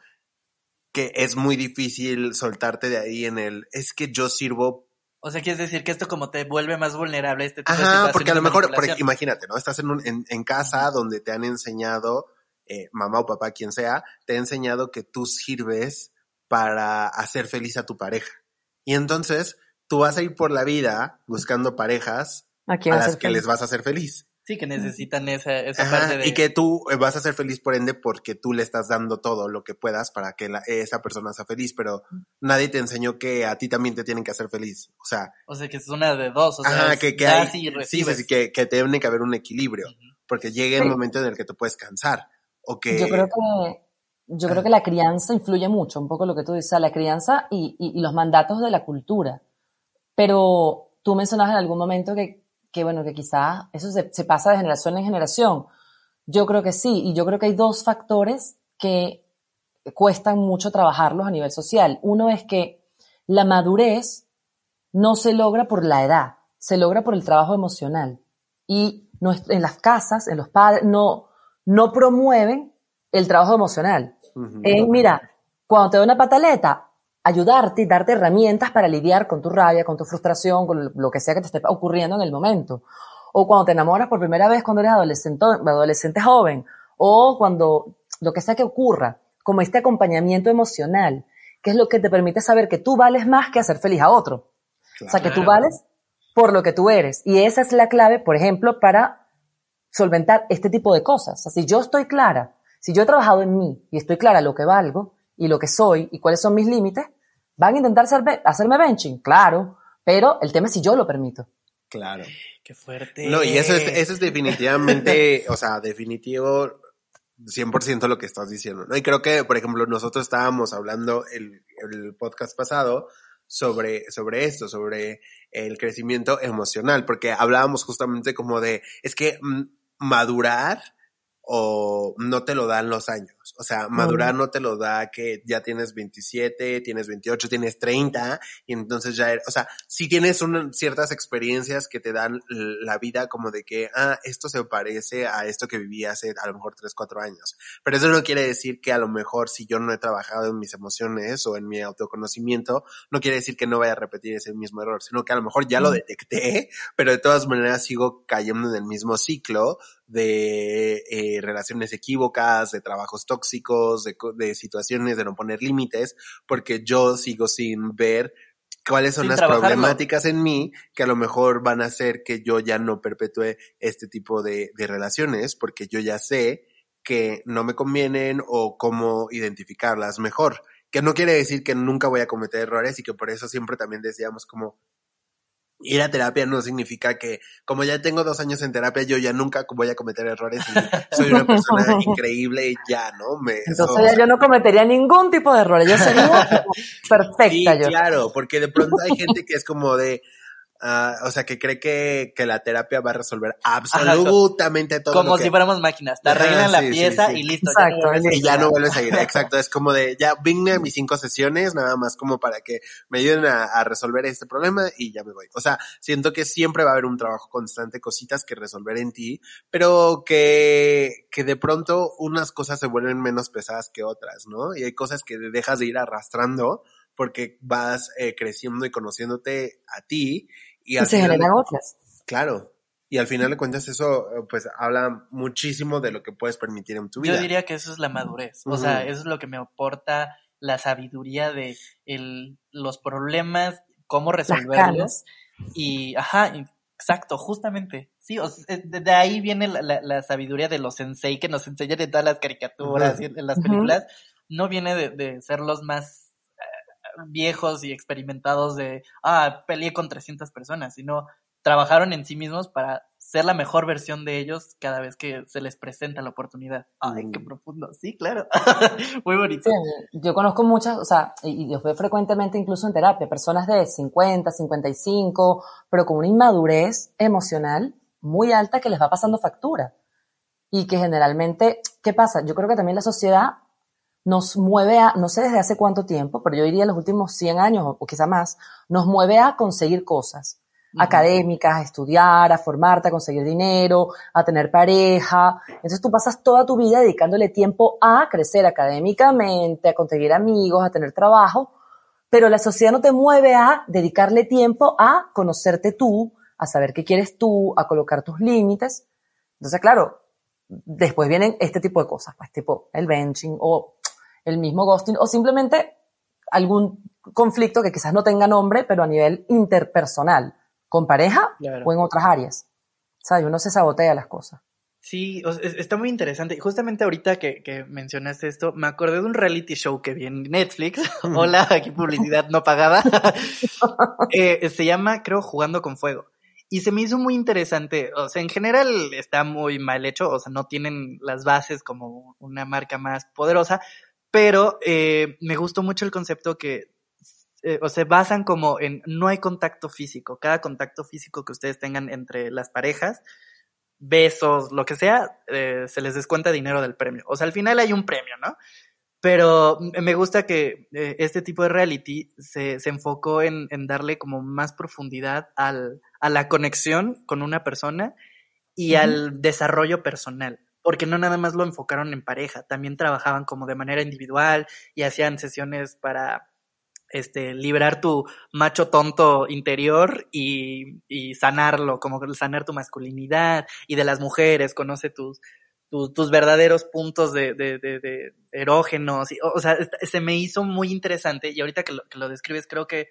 que es muy difícil soltarte de ahí en el, es que yo sirvo. O sea, quieres decir que esto como te vuelve más vulnerable a este tipo Ajá, porque a lo mejor, porque, imagínate, ¿no? Estás en, un, en, en casa donde te han enseñado, eh, mamá o papá, quien sea, te ha enseñado que tú sirves para hacer feliz a tu pareja. Y entonces, tú vas a ir por la vida buscando parejas a, a las que les vas a hacer feliz. Sí, que necesitan esa, esa parte de... Y que tú eh, vas a ser feliz por ende porque tú le estás dando todo lo que puedas para que la, esa persona sea feliz, pero nadie te enseñó que a ti también te tienen que hacer feliz. O sea... O sea, que es una de dos. O sea, que, que hay, sí, sí, que, que tiene que haber un equilibrio, porque llega el momento en el que te puedes cansar. O que... Yo creo que... Yo creo que la crianza influye mucho, un poco lo que tú dices, la crianza y, y, y los mandatos de la cultura. Pero tú mencionabas en algún momento que que bueno, que quizás eso se, se, pasa de generación en generación. Yo creo que sí, y yo creo que hay dos factores que cuestan mucho trabajarlos a nivel social. Uno es que la madurez no se logra por la edad, se logra por el trabajo emocional. Y no, en las casas, en los padres, no, no promueven el trabajo emocional. Uh -huh. En, mira, cuando te da una pataleta, ayudarte y darte herramientas para lidiar con tu rabia, con tu frustración, con lo que sea que te esté ocurriendo en el momento. O cuando te enamoras por primera vez cuando eres adolescente, adolescente joven, o cuando lo que sea que ocurra, como este acompañamiento emocional, que es lo que te permite saber que tú vales más que hacer feliz a otro. Claro. O sea, que tú vales por lo que tú eres. Y esa es la clave, por ejemplo, para solventar este tipo de cosas. O sea, si yo estoy clara, si yo he trabajado en mí y estoy clara lo que valgo, y lo que soy y cuáles son mis límites, van a intentar hacerme, hacerme benching, claro, pero el tema es si yo lo permito. Claro. Qué fuerte. No, y eso es, eso es definitivamente, o sea, definitivo 100% lo que estás diciendo, ¿no? Y creo que, por ejemplo, nosotros estábamos hablando el, el podcast pasado sobre, sobre esto, sobre el crecimiento emocional, porque hablábamos justamente como de, es que madurar o no te lo dan los años. O sea, madurar no te lo da que ya tienes 27, tienes 28, tienes 30 y entonces ya, o sea, sí tienes un, ciertas experiencias que te dan la vida como de que, ah, esto se parece a esto que viví hace a lo mejor 3, 4 años. Pero eso no quiere decir que a lo mejor si yo no he trabajado en mis emociones o en mi autoconocimiento, no quiere decir que no vaya a repetir ese mismo error, sino que a lo mejor ya lo detecté, pero de todas maneras sigo cayendo en el mismo ciclo de eh, relaciones equívocas, de trabajos tóxicos, de, de, situaciones de no poner límites, porque yo sigo sin ver cuáles son sin las problemáticas en mí que a lo mejor van a hacer que yo ya no perpetúe este tipo de, de relaciones, porque yo ya sé que no me convienen o cómo identificarlas mejor. Que no quiere decir que nunca voy a cometer errores y que por eso siempre también decíamos como ir a terapia no significa que, como ya tengo dos años en terapia, yo ya nunca voy a cometer errores y soy una persona increíble y ya, ¿no? Me, Entonces so, yo no cometería ningún tipo de errores, yo sería perfecta. Sí, yo. claro, porque de pronto hay gente que es como de, Uh, o sea, que cree que, que, la terapia va a resolver absolutamente Ajá, todo. Como si fuéramos máquinas. Te arreglan Ajá, la sí, pieza sí, sí. y listo. Exacto. Ya no y ya no vuelves a ir. Exacto. Es como de, ya vine a mis cinco sesiones, nada más como para que me ayuden a, a, resolver este problema y ya me voy. O sea, siento que siempre va a haber un trabajo constante, cositas que resolver en ti, pero que, que de pronto unas cosas se vuelven menos pesadas que otras, ¿no? Y hay cosas que dejas de ir arrastrando porque vas eh, creciendo y conociéndote a ti Y, y se generan otras. Claro. Y al final de cuentas eso pues habla muchísimo de lo que puedes permitir en tu vida. Yo diría que eso es la madurez. O sea, eso es lo que me aporta la sabiduría de el, los problemas, cómo resolverlos. Y, ajá, exacto, justamente. Sí, o sea, de, ahí viene la, la, sabiduría de los sensei que nos enseñan en todas las caricaturas y en, las películas. No viene de, de ser los más eh, viejos y experimentados de, ah, peleé con 300 personas, sino trabajaron en sí mismos para ser la mejor versión de ellos cada vez que se les presenta la oportunidad. Ay, qué mm. profundo. Sí, claro. Muy bonito. yo conozco muchas, o sea, y, los veo frecuentemente incluso en terapia, personas de 50, 55, pero con una inmadurez emocional muy alta que les va pasando factura. Y que generalmente, ¿qué pasa? Yo creo que también la sociedad nos mueve a, no sé desde hace cuánto tiempo, pero yo diría los últimos 100 años o, quizá más, nos mueve a conseguir cosas académicas, a estudiar, a formarte, a conseguir dinero, a tener pareja. Entonces tú pasas toda tu vida dedicándole tiempo a crecer académicamente, a conseguir amigos, a tener trabajo, pero la sociedad no te mueve a dedicarle tiempo a conocerte tú, a saber qué quieres tú, a colocar tus límites. Entonces, claro, después vienen este tipo de cosas, pues tipo el benching o el mismo ghosting o simplemente algún conflicto que quizás no tenga nombre, pero a nivel interpersonal con pareja o en otras áreas. ¿Sabes? Uno se sabotea las cosas. Sí, está muy interesante. Justamente ahorita que, que, mencionaste esto, me acordé de un reality show que vi en Netflix. Hola, aquí publicidad no pagada. Eh, se llama, creo, Jugando con Fuego. Y se me hizo muy interesante. O sea, en general está muy mal hecho. O sea, no tienen las bases como una marca más poderosa. Pero eh, me gustó mucho el concepto que eh, o se basan como en no hay contacto físico. Cada contacto físico que ustedes tengan entre las parejas, besos, lo que sea, eh, se les descuenta dinero del premio. O sea, al final hay un premio, ¿no? Pero me gusta que eh, este tipo de reality se, se enfocó en, en, darle como más profundidad al, a la conexión con una persona y al desarrollo personal. Porque no nada más lo enfocaron en pareja, también trabajaban como de manera individual y hacían sesiones para este, liberar tu macho tonto interior y, y sanarlo, como sanar tu masculinidad y de las mujeres, conoce tus, tus, tus verdaderos puntos de, de, de, de erógenos. Y, o, sea, se me hizo muy interesante y ahorita que lo, que lo describes creo que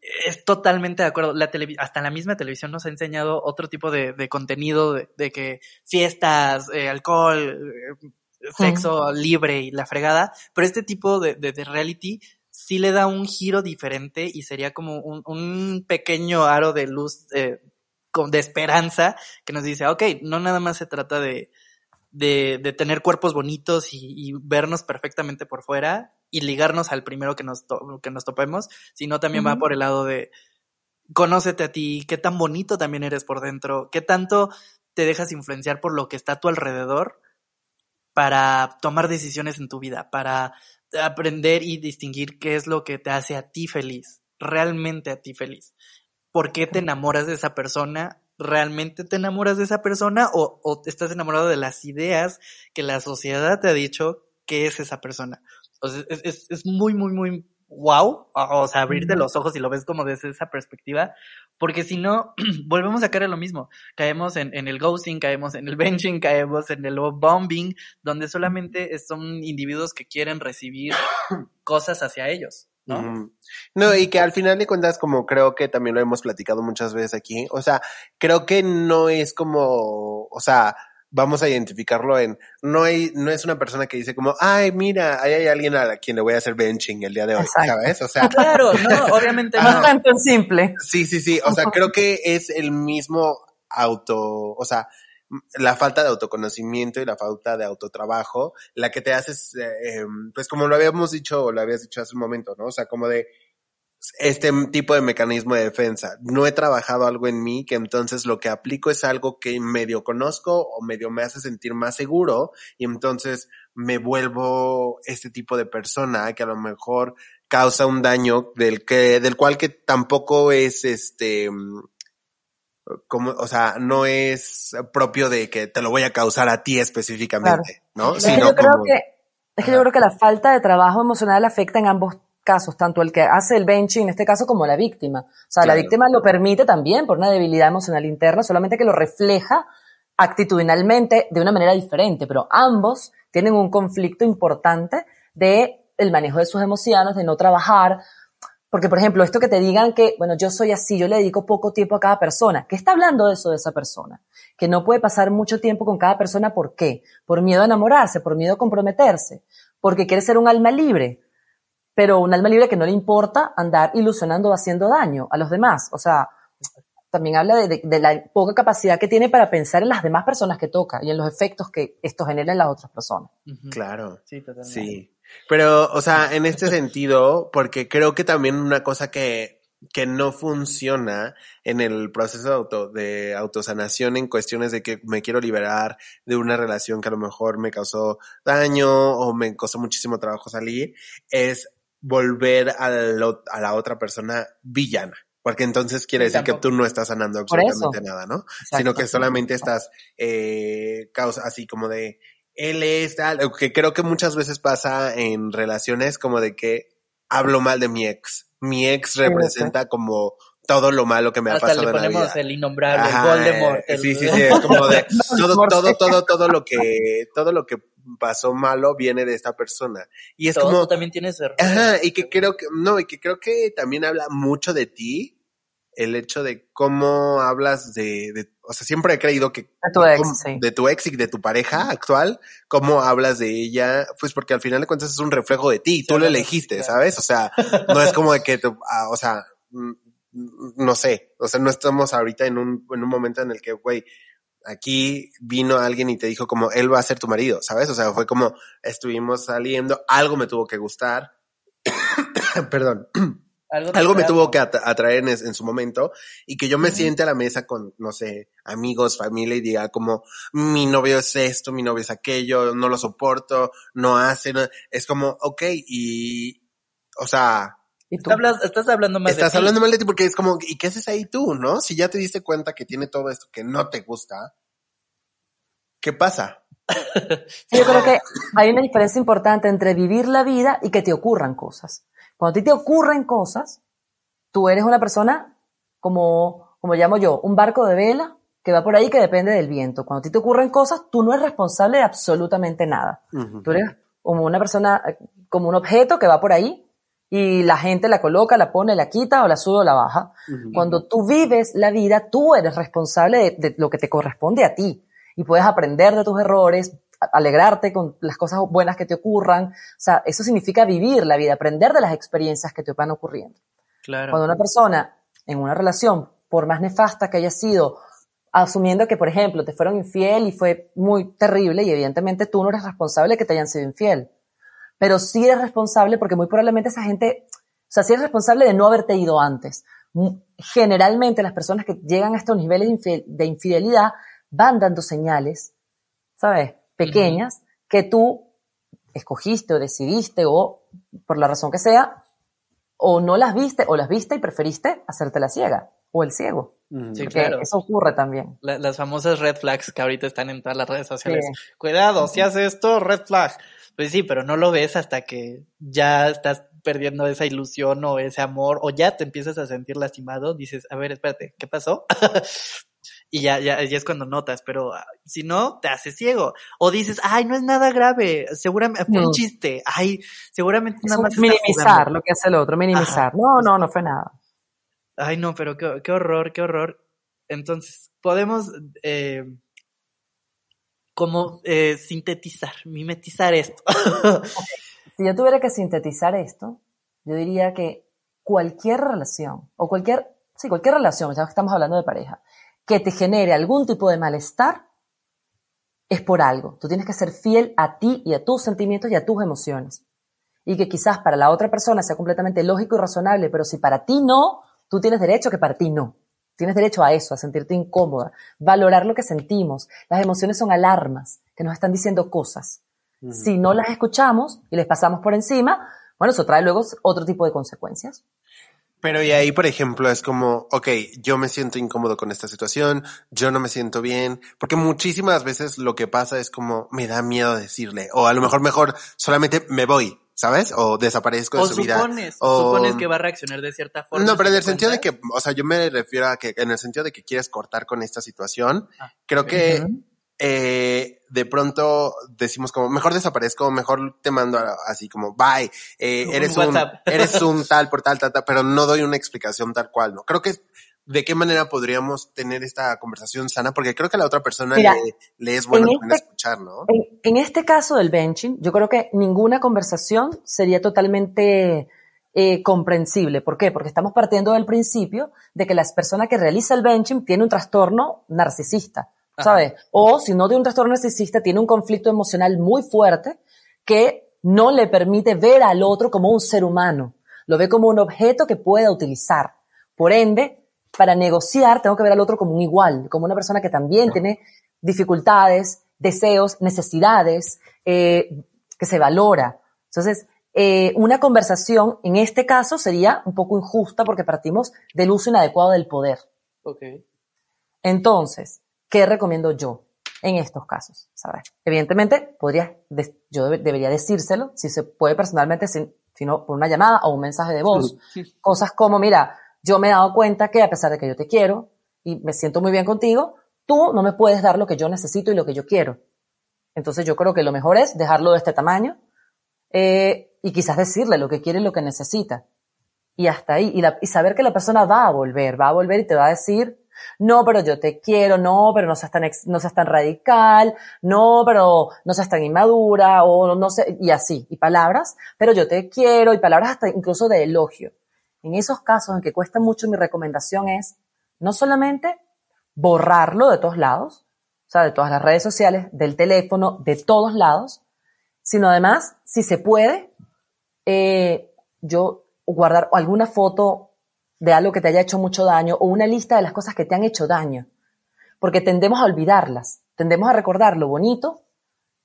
es totalmente de acuerdo. La hasta la misma televisión nos ha enseñado otro tipo de, de contenido de, de, que fiestas, eh, alcohol, eh, sexo libre y la fregada, pero este tipo de, de, de reality sí le da un giro diferente y sería como un, un pequeño aro de luz eh, de esperanza que nos dice, ok, no nada más se trata de, de, de tener cuerpos bonitos y, y, vernos perfectamente por fuera y ligarnos al primero que nos, que nos topemos, sino también va por el lado de conócete a ti, qué tan bonito también eres por dentro, qué tanto te dejas influenciar por lo que está a tu alrededor para tomar decisiones en tu vida, para aprender y distinguir qué es lo que te hace a ti feliz, realmente a ti feliz. ¿Por qué te enamoras de esa persona? ¿Realmente te enamoras de esa persona o, o estás enamorado de las ideas que la sociedad te ha dicho que es esa persona? O sea, es, es, es muy, muy, muy wow, o sea, abrirte los ojos y lo ves como desde esa perspectiva, porque si no, volvemos a caer en lo mismo. Caemos en, en, el ghosting, caemos en el benching, caemos en el bombing, donde solamente son individuos que quieren recibir cosas hacia ellos. ¿No? No, y que al final de cuentas, como creo que también lo hemos platicado muchas veces aquí, o sea, creo que no es como, o sea, vamos a identificarlo en, no hay, no es una persona que dice como, ay, mira, ahí hay alguien a quien le voy a hacer benching el día de hoy, ¿sabes? O sea. Claro, no, obviamente no. No tan simple. Sí, sí, sí. O sea, creo que es el mismo auto, o sea, la falta de autoconocimiento y la falta de autotrabajo, la que te haces, eh, pues como lo habíamos dicho, o lo habías dicho hace un momento, ¿no? O sea, como de, este tipo de mecanismo de defensa. No he trabajado algo en mí que entonces lo que aplico es algo que medio conozco o medio me hace sentir más seguro y entonces me vuelvo este tipo de persona que a lo mejor causa un daño del que, del cual que tampoco es este, como, o sea, no es propio de que te lo voy a causar a ti específicamente, ¿no? Es que yo creo que, es que yo creo que la falta de trabajo emocional afecta en ambos casos, tanto el que hace el benching, en este caso, como la víctima. O sea, la víctima lo permite también por una debilidad emocional interna, solamente que lo refleja actitudinalmente de una manera diferente, pero ambos tienen un conflicto importante de el manejo de sus emociones, de no trabajar, porque, por ejemplo, esto que te digan que, bueno, yo soy así, yo le dedico poco tiempo a cada persona. ¿Qué está hablando de eso de esa persona? Que no puede pasar mucho tiempo con cada persona. ¿Por qué? Por miedo a enamorarse, por miedo a comprometerse, porque quiere ser un alma libre, pero un alma libre que no le importa andar ilusionando o haciendo daño a los demás. O sea, también habla de, de- de la poca capacidad que tiene para pensar en las demás personas que toca y en los efectos que esto genera en las otras personas. Claro. Sí, totalmente. Sí. Pero, o sea, en este sentido, porque creo que también una cosa que, que no funciona en el proceso de, auto, de autosanación en cuestiones de que me quiero liberar de una relación que a lo mejor me causó daño o me costó muchísimo trabajo salir, es volver a, lo- a la otra persona villana. Porque entonces quiere decir que tú no estás sanando absolutamente nada, ¿no? sino que solamente estás eh, causa así como de él es tal, que creo que muchas veces pasa en relaciones como de que hablo mal de mi ex. Mi ex representa como todo lo malo que me ha Hasta pasado le en la ponemos vida. el innombrable, Ajá, el Voldemort. el- Sí, sí, sí, es como de todo, todo, todo, todo lo que, todo lo que pasó malo viene de esta persona. Y es Todo como, también tienes errores. Ajá, y que creo que, no, y que creo que también habla mucho de ti, el hecho de cómo hablas de, de o sea, siempre he creído que De tu ex, cómo- sí. de tu ex y de tu pareja actual, cómo hablas de ella, pues porque al final de cuentas es un reflejo de ti, tú lo elegiste. ¿sabes? O sea, no es como de que, ah, o sea, mm, no sé, o sea, no estamos ahorita en un, en un momento en el que, güey, aquí vino alguien y te dijo como, él va a ser tu marido, ¿sabes? O sea, fue como, estuvimos saliendo, algo me tuvo que gustar, perdón, Algo, me tuvo que atra- atraer en, su momento y que yo me siente a la mesa con, no sé, amigos, familia y diga como, mi novio es esto, mi novio es aquello, no lo soporto, no hace, no- es como, ok, y, o sea, ¿Y tú? Hablas- estás hablando más de estás ti. hablando mal de ti porque es como, ¿y qué haces ahí tú, no? Si ya te diste cuenta que tiene todo esto que no te gusta, ¿qué pasa? Sí, yo creo que hay una diferencia importante entre vivir la vida y que te ocurran cosas. Cuando a ti te ocurren cosas, tú eres una persona como, como llamo yo, un barco de vela que va por ahí que depende del viento. Cuando a ti te ocurren cosas, tú no eres responsable de absolutamente nada. Tú eres como una persona, eh, como un objeto que va por ahí y la gente la coloca, la pone, la quita o la sube o la baja. Cuando tú vives la vida, tú eres responsable de, de lo que te corresponde a ti y puedes aprender de tus errores, alegrarte con las cosas buenas que te ocurran. O sea, eso significa vivir la vida, aprender de las experiencias que te van ocurriendo. Claro. Cuando una persona en una relación, por más nefasta que haya sido, asumiendo que, por ejemplo, te fueron infiel y fue muy terrible y evidentemente tú no eres responsable de que te hayan sido infiel, pero sí eres responsable porque muy probablemente esa gente, o sea, sí eres responsable de no haberte ido antes. Mm, Generalmente las personas que llegan a estos niveles de de infidelidad van dando señales, ¿sabes? Pequeñas que tú escogiste o decidiste o por la razón que sea, o no las viste o las viste y preferiste hacerte la ciega o el ciego. Ujú. Sí, Porque claro. eso ocurre también. La- las famosas red flags que ahorita están en todas las redes sociales. Sí. Cuidado, si haces esto, red flag. Pues sí, pero no lo ves hasta que ya estás perdiendo esa ilusión o ese amor o ya te empiezas a sentir lastimado. Dices, a ver, espérate, ¿qué pasó? y ya, ya, ya es cuando notas, pero ah, si no, te haces ciego. O dices, ay, no es nada grave, seguramente fue un chiste, ay, seguramente Es nada más. minimizar jugando". lo que hace el otro, minimizar. No, no, no fue nada. Ay, no, pero qué, qué horror, qué horror. Entonces, podemos eh, como eh, sintetizar, mimetizar esto. Si yo tuviera que sintetizar esto, yo diría que cualquier relación, o cualquier, sí, cualquier relación, ya que estamos hablando de pareja, que te genere algún tipo de malestar, es por algo. Tú tienes que ser fiel a ti y a tus sentimientos y a tus emociones. Y que quizás para la otra persona sea completamente lógico y razonable, pero si para ti no, tú tienes derecho a que para ti no. Tienes derecho a eso, a sentirte incómoda, valorar lo que sentimos. Las emociones son alarmas que nos están diciendo cosas. Si no las escuchamos y les pasamos por encima, bueno, eso trae luego otro tipo de consecuencias. Pero y ahí, por ejemplo, es como, ok, yo me siento incómodo con esta situación, yo no me siento bien, porque muchísimas veces lo que pasa es como, me da miedo decirle, o a lo mejor mejor solamente me voy, ¿sabes? O desaparezco de O su vida. supones, o- supones que va a reaccionar de cierta forma. No, pero en ¿te el sentido de que, o sea, yo me refiero a que, en el sentido de que quieres cortar con esta situación, Ah, creo que. Eh, de pronto decimos como, mejor desaparezco, mejor te mando a- así como, bye, eh, Un eres un, eres un tal por tal, tal, tal, pero no doy una explicación tal cual, ¿no? Creo que de qué manera podríamos tener esta conversación sana, porque creo que a la otra persona Mira, le, le es bueno este- escuchar, ¿no? En, en este caso del benching, yo creo que ninguna conversación sería totalmente eh, comprensible. ¿Por qué? Porque estamos partiendo del principio de que la persona que realiza el benching tiene un trastorno narcisista, Ajá. ¿sabes? O si no tiene un trastorno narcisista, tiene un conflicto emocional muy fuerte que no le permite ver al otro como un ser humano. Lo ve como un objeto que pueda utilizar. Por ende, para negociar tengo que ver al otro como un igual, como una persona que también tiene dificultades, deseos, necesidades, eh, que se valora. Entonces, eh, una conversación en este caso sería un poco injusta porque partimos del uso inadecuado del poder. Ok. Entonces, ¿qué recomiendo yo en estos casos? ¿Sabes? Evidentemente, podría, yo debe- debería decírselo, si se puede personalmente, sin- sino por una llamada o un mensaje de voz. Cosas como, mira, yo me he dado cuenta que a pesar de que yo te quiero y me siento muy bien contigo, tú no me puedes dar lo que yo necesito y lo que yo quiero. Entonces yo creo que lo mejor es dejarlo de este tamaño eh, y quizás decirle lo que quiere y lo que necesita. Y hasta ahí. Y, la- y saber que la persona va a volver, va a volver y te va a decir, no, pero yo te quiero, no, pero no seas tan, ex- no seas tan radical, no, pero no seas tan inmadura, o no sé, y así, y palabras, pero yo te quiero, y palabras hasta incluso de elogio. En esos casos en que cuesta mucho, mi recomendación es no solamente borrarlo de todos lados, o sea, de todas las redes sociales, del teléfono, de todos lados, sino además, si se puede, eh, yo guardar alguna foto de algo que te haya hecho mucho daño o una lista de las cosas que te han hecho daño, porque tendemos a olvidarlas, tendemos a recordar lo bonito,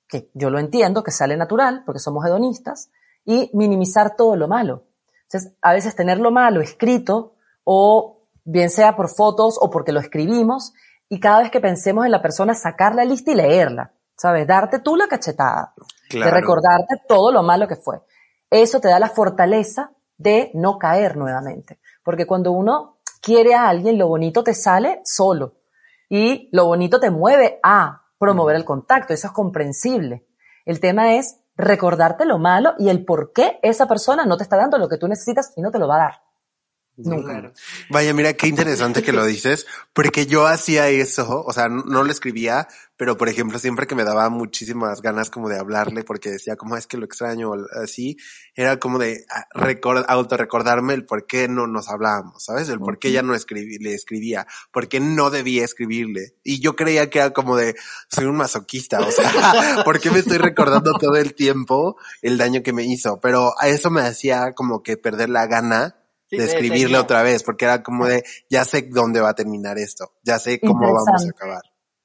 que yo lo entiendo, que sale natural, porque somos hedonistas, y minimizar todo lo malo. Entonces, a veces tener lo malo escrito, o bien sea por fotos o porque lo escribimos, y cada vez que pensemos en la persona, sacar la lista y leerla, ¿sabes? Darte tú la cachetada, de recordarte todo lo malo que fue. Eso te da la fortaleza de no caer nuevamente. Porque cuando uno quiere a alguien, lo bonito te sale solo. Y lo bonito te mueve a promover el contacto. Eso es comprensible. El tema es recordarte lo malo y el por qué esa persona no te está dando lo que tú necesitas y no te lo va a dar. Nunca. Vaya, mira qué interesante que lo dices, porque yo hacía eso, o sea, no, lo escribía, pero por ejemplo, siempre que me daba muchísimas ganas como de hablarle, porque decía como es que lo extraño, o así, era como de ah, record, autorrecordarme el por qué no nos hablábamos, ¿sabes? El por qué ya no escribí, le escribía, por qué no debía escribirle. Y yo creía que era como de, soy un masoquista, o sea, ¿por qué me estoy recordando todo el tiempo el daño que me hizo? Pero a eso me hacía como que perder la gana Sí, de escribirle otra vez, porque era como de, ya sé dónde va a terminar esto, ya sé cómo vamos a acabar.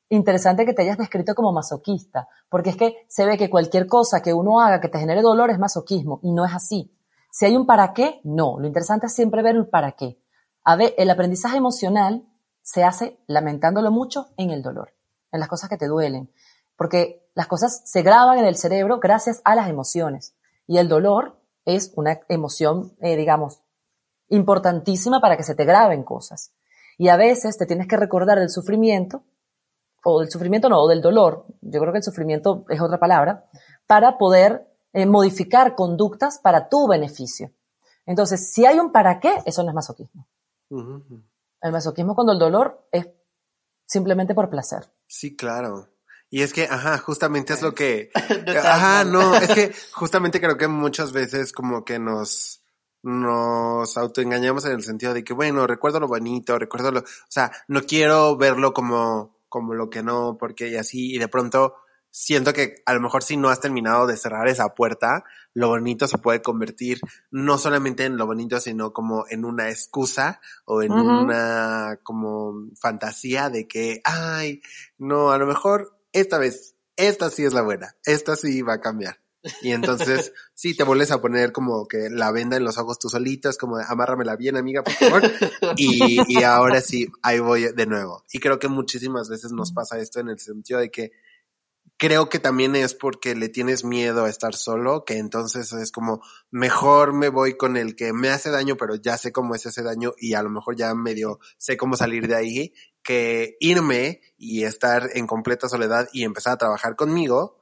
Interesante que te hayas descrito como masoquista, porque es que se ve que cualquier cosa que uno haga que te genere dolor es masoquismo, y no es así. Si hay un para qué, no. Lo interesante es siempre ver el para qué. A ver, el aprendizaje emocional se hace lamentándolo mucho en el dolor, en las cosas que te duelen, porque las cosas se graban en el cerebro gracias a las emociones, y el dolor es una emoción, eh, digamos, importantísima para que se te graben cosas. Y a veces te tienes que recordar del sufrimiento, o del sufrimiento no, o del dolor, yo creo que el sufrimiento es otra palabra, para poder eh, modificar conductas para tu beneficio. Entonces, si hay un para qué, eso no es masoquismo. El masoquismo cuando el dolor es simplemente por placer. Sí, claro. Y es que, ajá, justamente es lo que, ajá, no, es que justamente creo que muchas veces como que nos, nos autoengañamos en el sentido de que, bueno, recuerdo lo bonito, recuerdo lo, o sea, no quiero verlo como, como lo que no, porque y así, y de pronto siento que a lo mejor si no has terminado de cerrar esa puerta, lo bonito se puede convertir no solamente en lo bonito, sino como en una excusa o en una como fantasía de que, ay, no, a lo mejor esta vez, esta sí es la buena, esta sí va a cambiar. Y entonces, sí, te vuelves a poner como que la venda en los ojos tú solito, es como de, amárramela bien, amiga, por favor. Y, y ahora sí, ahí voy de nuevo. Y creo que muchísimas veces nos pasa esto en el sentido de que creo que también es porque le tienes miedo a estar solo, que entonces es como, mejor me voy con el que me hace daño, pero ya sé cómo es ese daño y a lo mejor ya medio sé cómo salir de ahí, que irme y estar en completa soledad y empezar a trabajar conmigo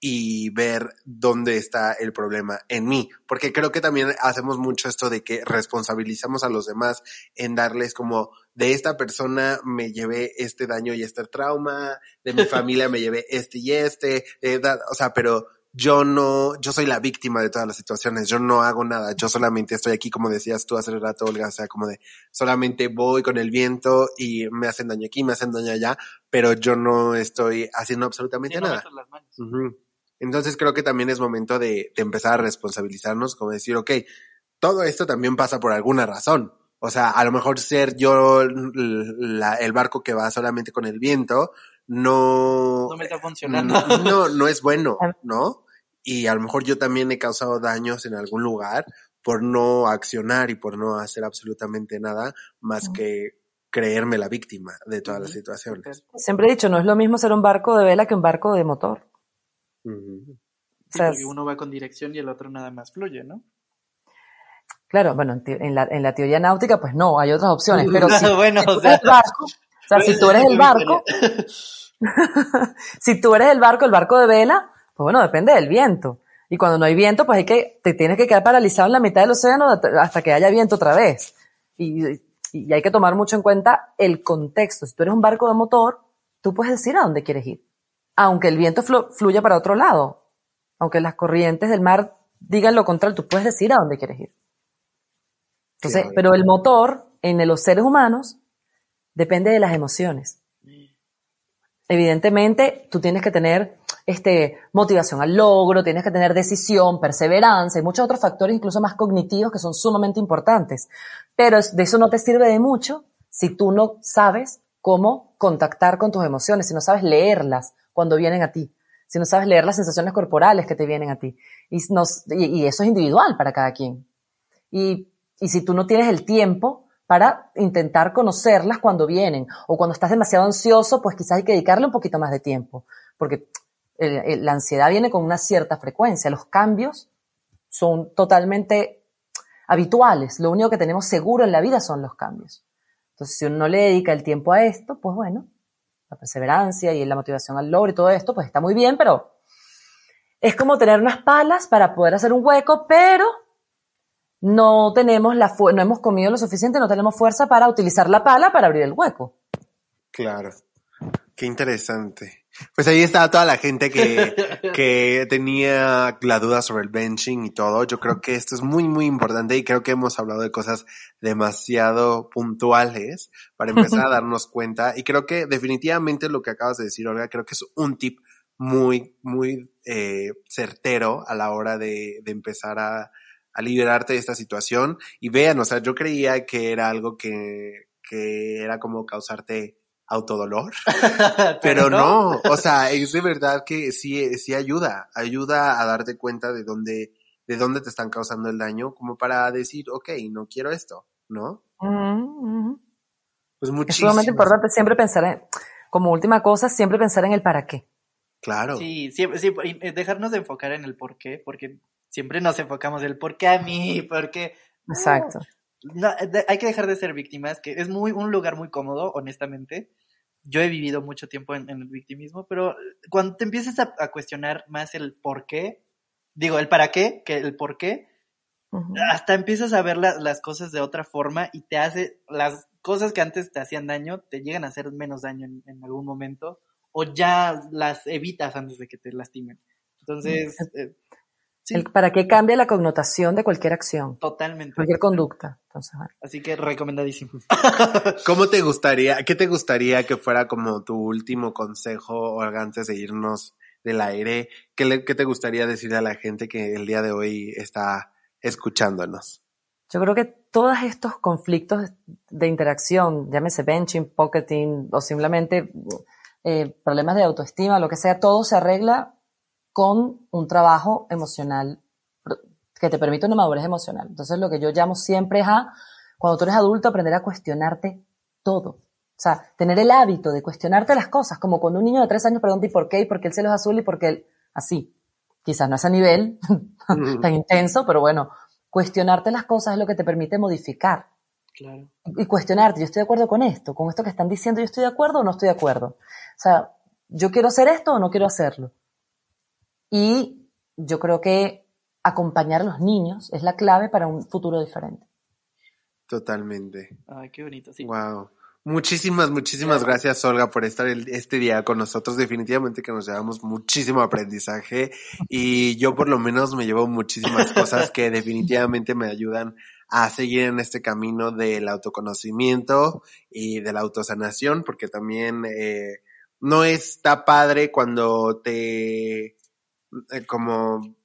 y ver dónde está el problema en mí. Porque creo que también hacemos mucho esto de que responsabilizamos a los demás en darles como de esta persona me llevé este daño y este trauma, de mi familia me llevé este y este, eh, o sea, pero yo no, yo soy la víctima de todas las situaciones, yo no hago nada, yo solamente estoy aquí, como decías tú hace rato, Olga, o sea, como de solamente voy con el viento y me hacen daño aquí, me hacen daño allá, pero yo no estoy haciendo absolutamente nada. Entonces creo que también es momento de, de empezar a responsabilizarnos, como decir, ok, todo esto también pasa por alguna razón. O sea, a lo mejor ser yo el barco que va solamente con el viento, no... No me está funcionando. No, no, es bueno, ¿no? Y a lo mejor yo también he causado daños en algún lugar por no accionar y por no hacer absolutamente nada más que creerme la víctima de todas las situaciones. Siempre he dicho, no es lo mismo ser un barco de vela que un barco de motor. O sea, uno va con dirección y el otro nada más fluye, ¿no? Claro, bueno, en la, en la teoría náutica, pues no, hay otras opciones, pero si, bueno, tú eres el barco, o sea, si tú eres el barco, si tú eres el barco, el barco de vela, pues bueno, depende del viento. Y cuando no hay viento, pues hay que, te tienes que quedar paralizado en la mitad del océano hasta que haya viento otra vez. Y, y hay que tomar mucho en cuenta el contexto. Si tú eres un barco de motor, tú puedes decir a dónde quieres ir. Aunque el viento fluya para otro lado. Aunque las corrientes del mar digan lo contrario, tú puedes decir a dónde quieres ir. Entonces, pero el motor en los seres humanos depende de las emociones. Evidentemente, tú tienes que tener este, motivación al logro, tienes que tener decisión, perseverancia y muchos otros factores, incluso más cognitivos, que son sumamente importantes. Pero de eso no te sirve de mucho si tú no sabes cómo contactar con tus emociones, si no sabes leerlas cuando vienen a ti, si no sabes leer las sensaciones corporales que te vienen a ti. Y, y eso es individual para cada quien. Y y si tú no tienes el tiempo para intentar conocerlas cuando vienen, o cuando estás demasiado ansioso, pues quizás hay que dedicarle un poquito más de tiempo, porque la ansiedad viene con una cierta frecuencia. Los cambios son totalmente habituales. Lo único que tenemos seguro en la vida son los cambios. Entonces, si uno no le dedica el tiempo a esto, pues bueno, la perseverancia y la motivación al logro y todo esto, pues está muy bien, pero es como tener unas palas para poder hacer un hueco, pero no tenemos la no hemos comido lo suficiente, no tenemos fuerza para utilizar la pala para abrir el hueco. Claro. Qué interesante. Pues ahí está toda la gente que, que tenía la duda sobre el benching y todo. Yo creo que esto es muy, muy importante y creo que hemos hablado de cosas demasiado puntuales para empezar a darnos cuenta. Y creo que definitivamente lo que acabas de decir, Olga, creo que es un tip muy, muy eh, certero a la hora de, de empezar a, a liberarte de esta situación. Y vean, o sea, yo creía que era algo que, que era como causarte autodolor, pero, no. o sea, es de verdad que sí, sí ayuda, ayuda a darte cuenta de dónde, de dónde te están causando el daño, como para decir, ok, no quiero esto, ¿no? Pues muchísimo. Es sumamente importante siempre pensar en, como última cosa, siempre pensar en el para qué. Claro. Sí, siempre, sí, dejarnos de enfocar en el por qué, porque siempre nos enfocamos en el por qué a mí, por qué. Exacto. No, hay que dejar de ser víctimas, que es muy un lugar muy cómodo, honestamente. Yo he vivido mucho tiempo en, el victimismo, pero cuando te empiezas a, cuestionar más el por qué, digo, el para qué, que el por qué, hasta empiezas a ver las cosas de otra forma y te hace, las cosas que antes te hacían daño, te llegan a hacer menos daño en, algún momento, o ya las evitas antes de que te lastimen. Entonces, para que cambie la connotación de cualquier acción. Totalmente. Cualquier conducta. Así que recomendadísimo. ¿Cómo te gustaría, qué te gustaría que fuera como tu último consejo, antes de irnos del aire? ¿Qué, ¿Qué te gustaría decir a la gente que el día de hoy está escuchándonos? Yo creo que todos estos conflictos de interacción, llámese benching, pocketing o simplemente eh, problemas de autoestima, lo que sea, todo se arregla con un trabajo emocional que te permite una madurez emocional. Entonces lo que yo llamo siempre es a, cuando tú eres adulto, aprender a cuestionarte todo. O sea, tener el hábito de cuestionarte las cosas, como cuando un niño de tres años pregunta ¿y por qué? ¿y por qué el cielo es azul? ¿y por qué el... así? Quizás no es a nivel tan intenso, pero bueno, cuestionarte las cosas es lo que te permite modificar. Claro. Y cuestionarte, yo estoy de acuerdo con esto, con esto que están diciendo, yo estoy de acuerdo o no estoy de acuerdo. O sea, yo quiero hacer esto o no quiero hacerlo. Y yo creo que acompañar a los niños es la clave para un futuro diferente. Totalmente. Ay, qué bonito, sí. Wow. Muchísimas, muchísimas gracias, Olga, por estar el- este día con nosotros. Definitivamente que nos llevamos muchísimo aprendizaje y yo por lo menos me llevo muchísimas cosas que definitivamente me ayudan a seguir en este camino del autoconocimiento y de la autosanación, porque también eh, no está padre cuando te, eh, como,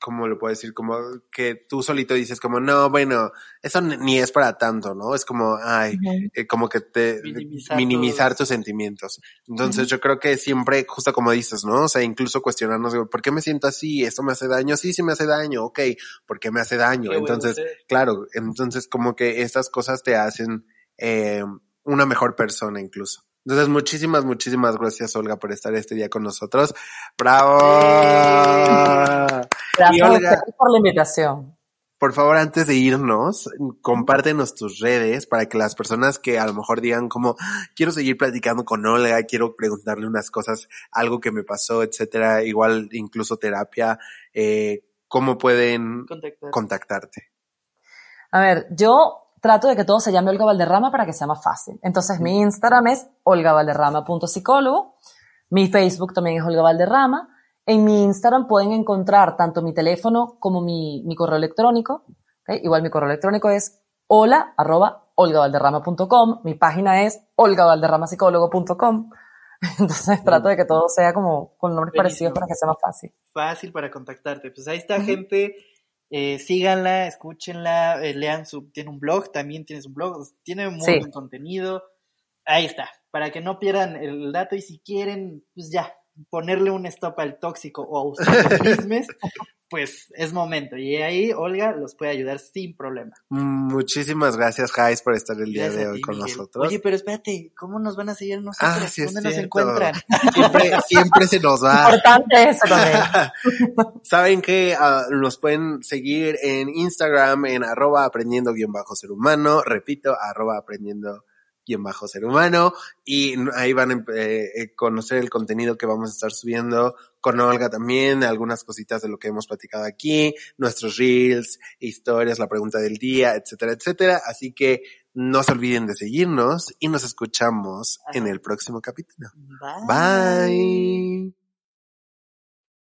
¿cómo lo puedo decir? Como que tú solito dices como, no, bueno, eso ni- es para tanto, ¿no? Es como, ay, eh, como que te Minimizar minimizar, tus sentimientos. Entonces yo creo que siempre, justo como dices, ¿no? O sea, incluso cuestionarnos, ¿por qué me siento así? ¿Esto me hace daño? Sí, sí me hace daño, ok, ¿por qué me hace daño? Qué bueno Entonces, claro, entonces como que estas cosas te hacen eh, una mejor persona incluso. Entonces, muchísimas, muchísimas gracias, Olga, por estar este día con nosotros. ¡Bravo! Gracias Y Olga- por la invitación. Por favor, antes de irnos, compártenos tus redes para que las personas que a lo mejor digan como, "Ah, quiero seguir platicando con Olga, quiero preguntarle unas cosas, algo que me pasó, etcétera, igual incluso terapia, eh, ¿cómo pueden Contactar. contactarte? A ver, yo trato de que todo se llame Olga Valderrama para que sea más fácil. Entonces, mi Instagram es olgavalderrama.psicólogo. Mi Facebook también es Olga Valderrama. En mi Instagram pueden encontrar tanto mi teléfono como mi, mi correo electrónico. Igual mi correo electrónico es hola arroba olgavalderrama.com. Mi página es olgavalderramapsicólogo.com. Entonces trato de que todo sea como con nombres parecidos para que sea más fácil. Fácil para contactarte. Pues ahí está, gente. Eh, síganla, escúchenla, eh, lean su, tiene un blog, también tienes un blog, tiene muy Sí. buen contenido. Ahí está, para que no pierdan el dato y si quieren, pues ya, ponerle un stop al tóxico o a ustedes mismos, pues es momento. Y ahí Olga los puede ayudar sin problema. Muchísimas gracias, Jais, por estar el día Gracias de hoy ti, con Miguel. nosotros. Oye, pero espérate, ¿cómo nos van a seguir nosotros? Ah, sí ¿Dónde nos encuentran? Siempre, siempre se nos va. Importante eso también. Saben que ah, nos pueden seguir en Instagram en arroba aprendiendo guion bajo ser humano, repito, arroba aprendiendo guion bajo ser humano y ahí van a eh, eh, conocer el contenido que vamos a estar subiendo con Olga también, algunas cositas de lo que hemos platicado aquí, nuestros reels, historias, la pregunta del día, etcétera, etcétera. Así que no se olviden de seguirnos y nos escuchamos en el próximo capítulo. Bye. Bye.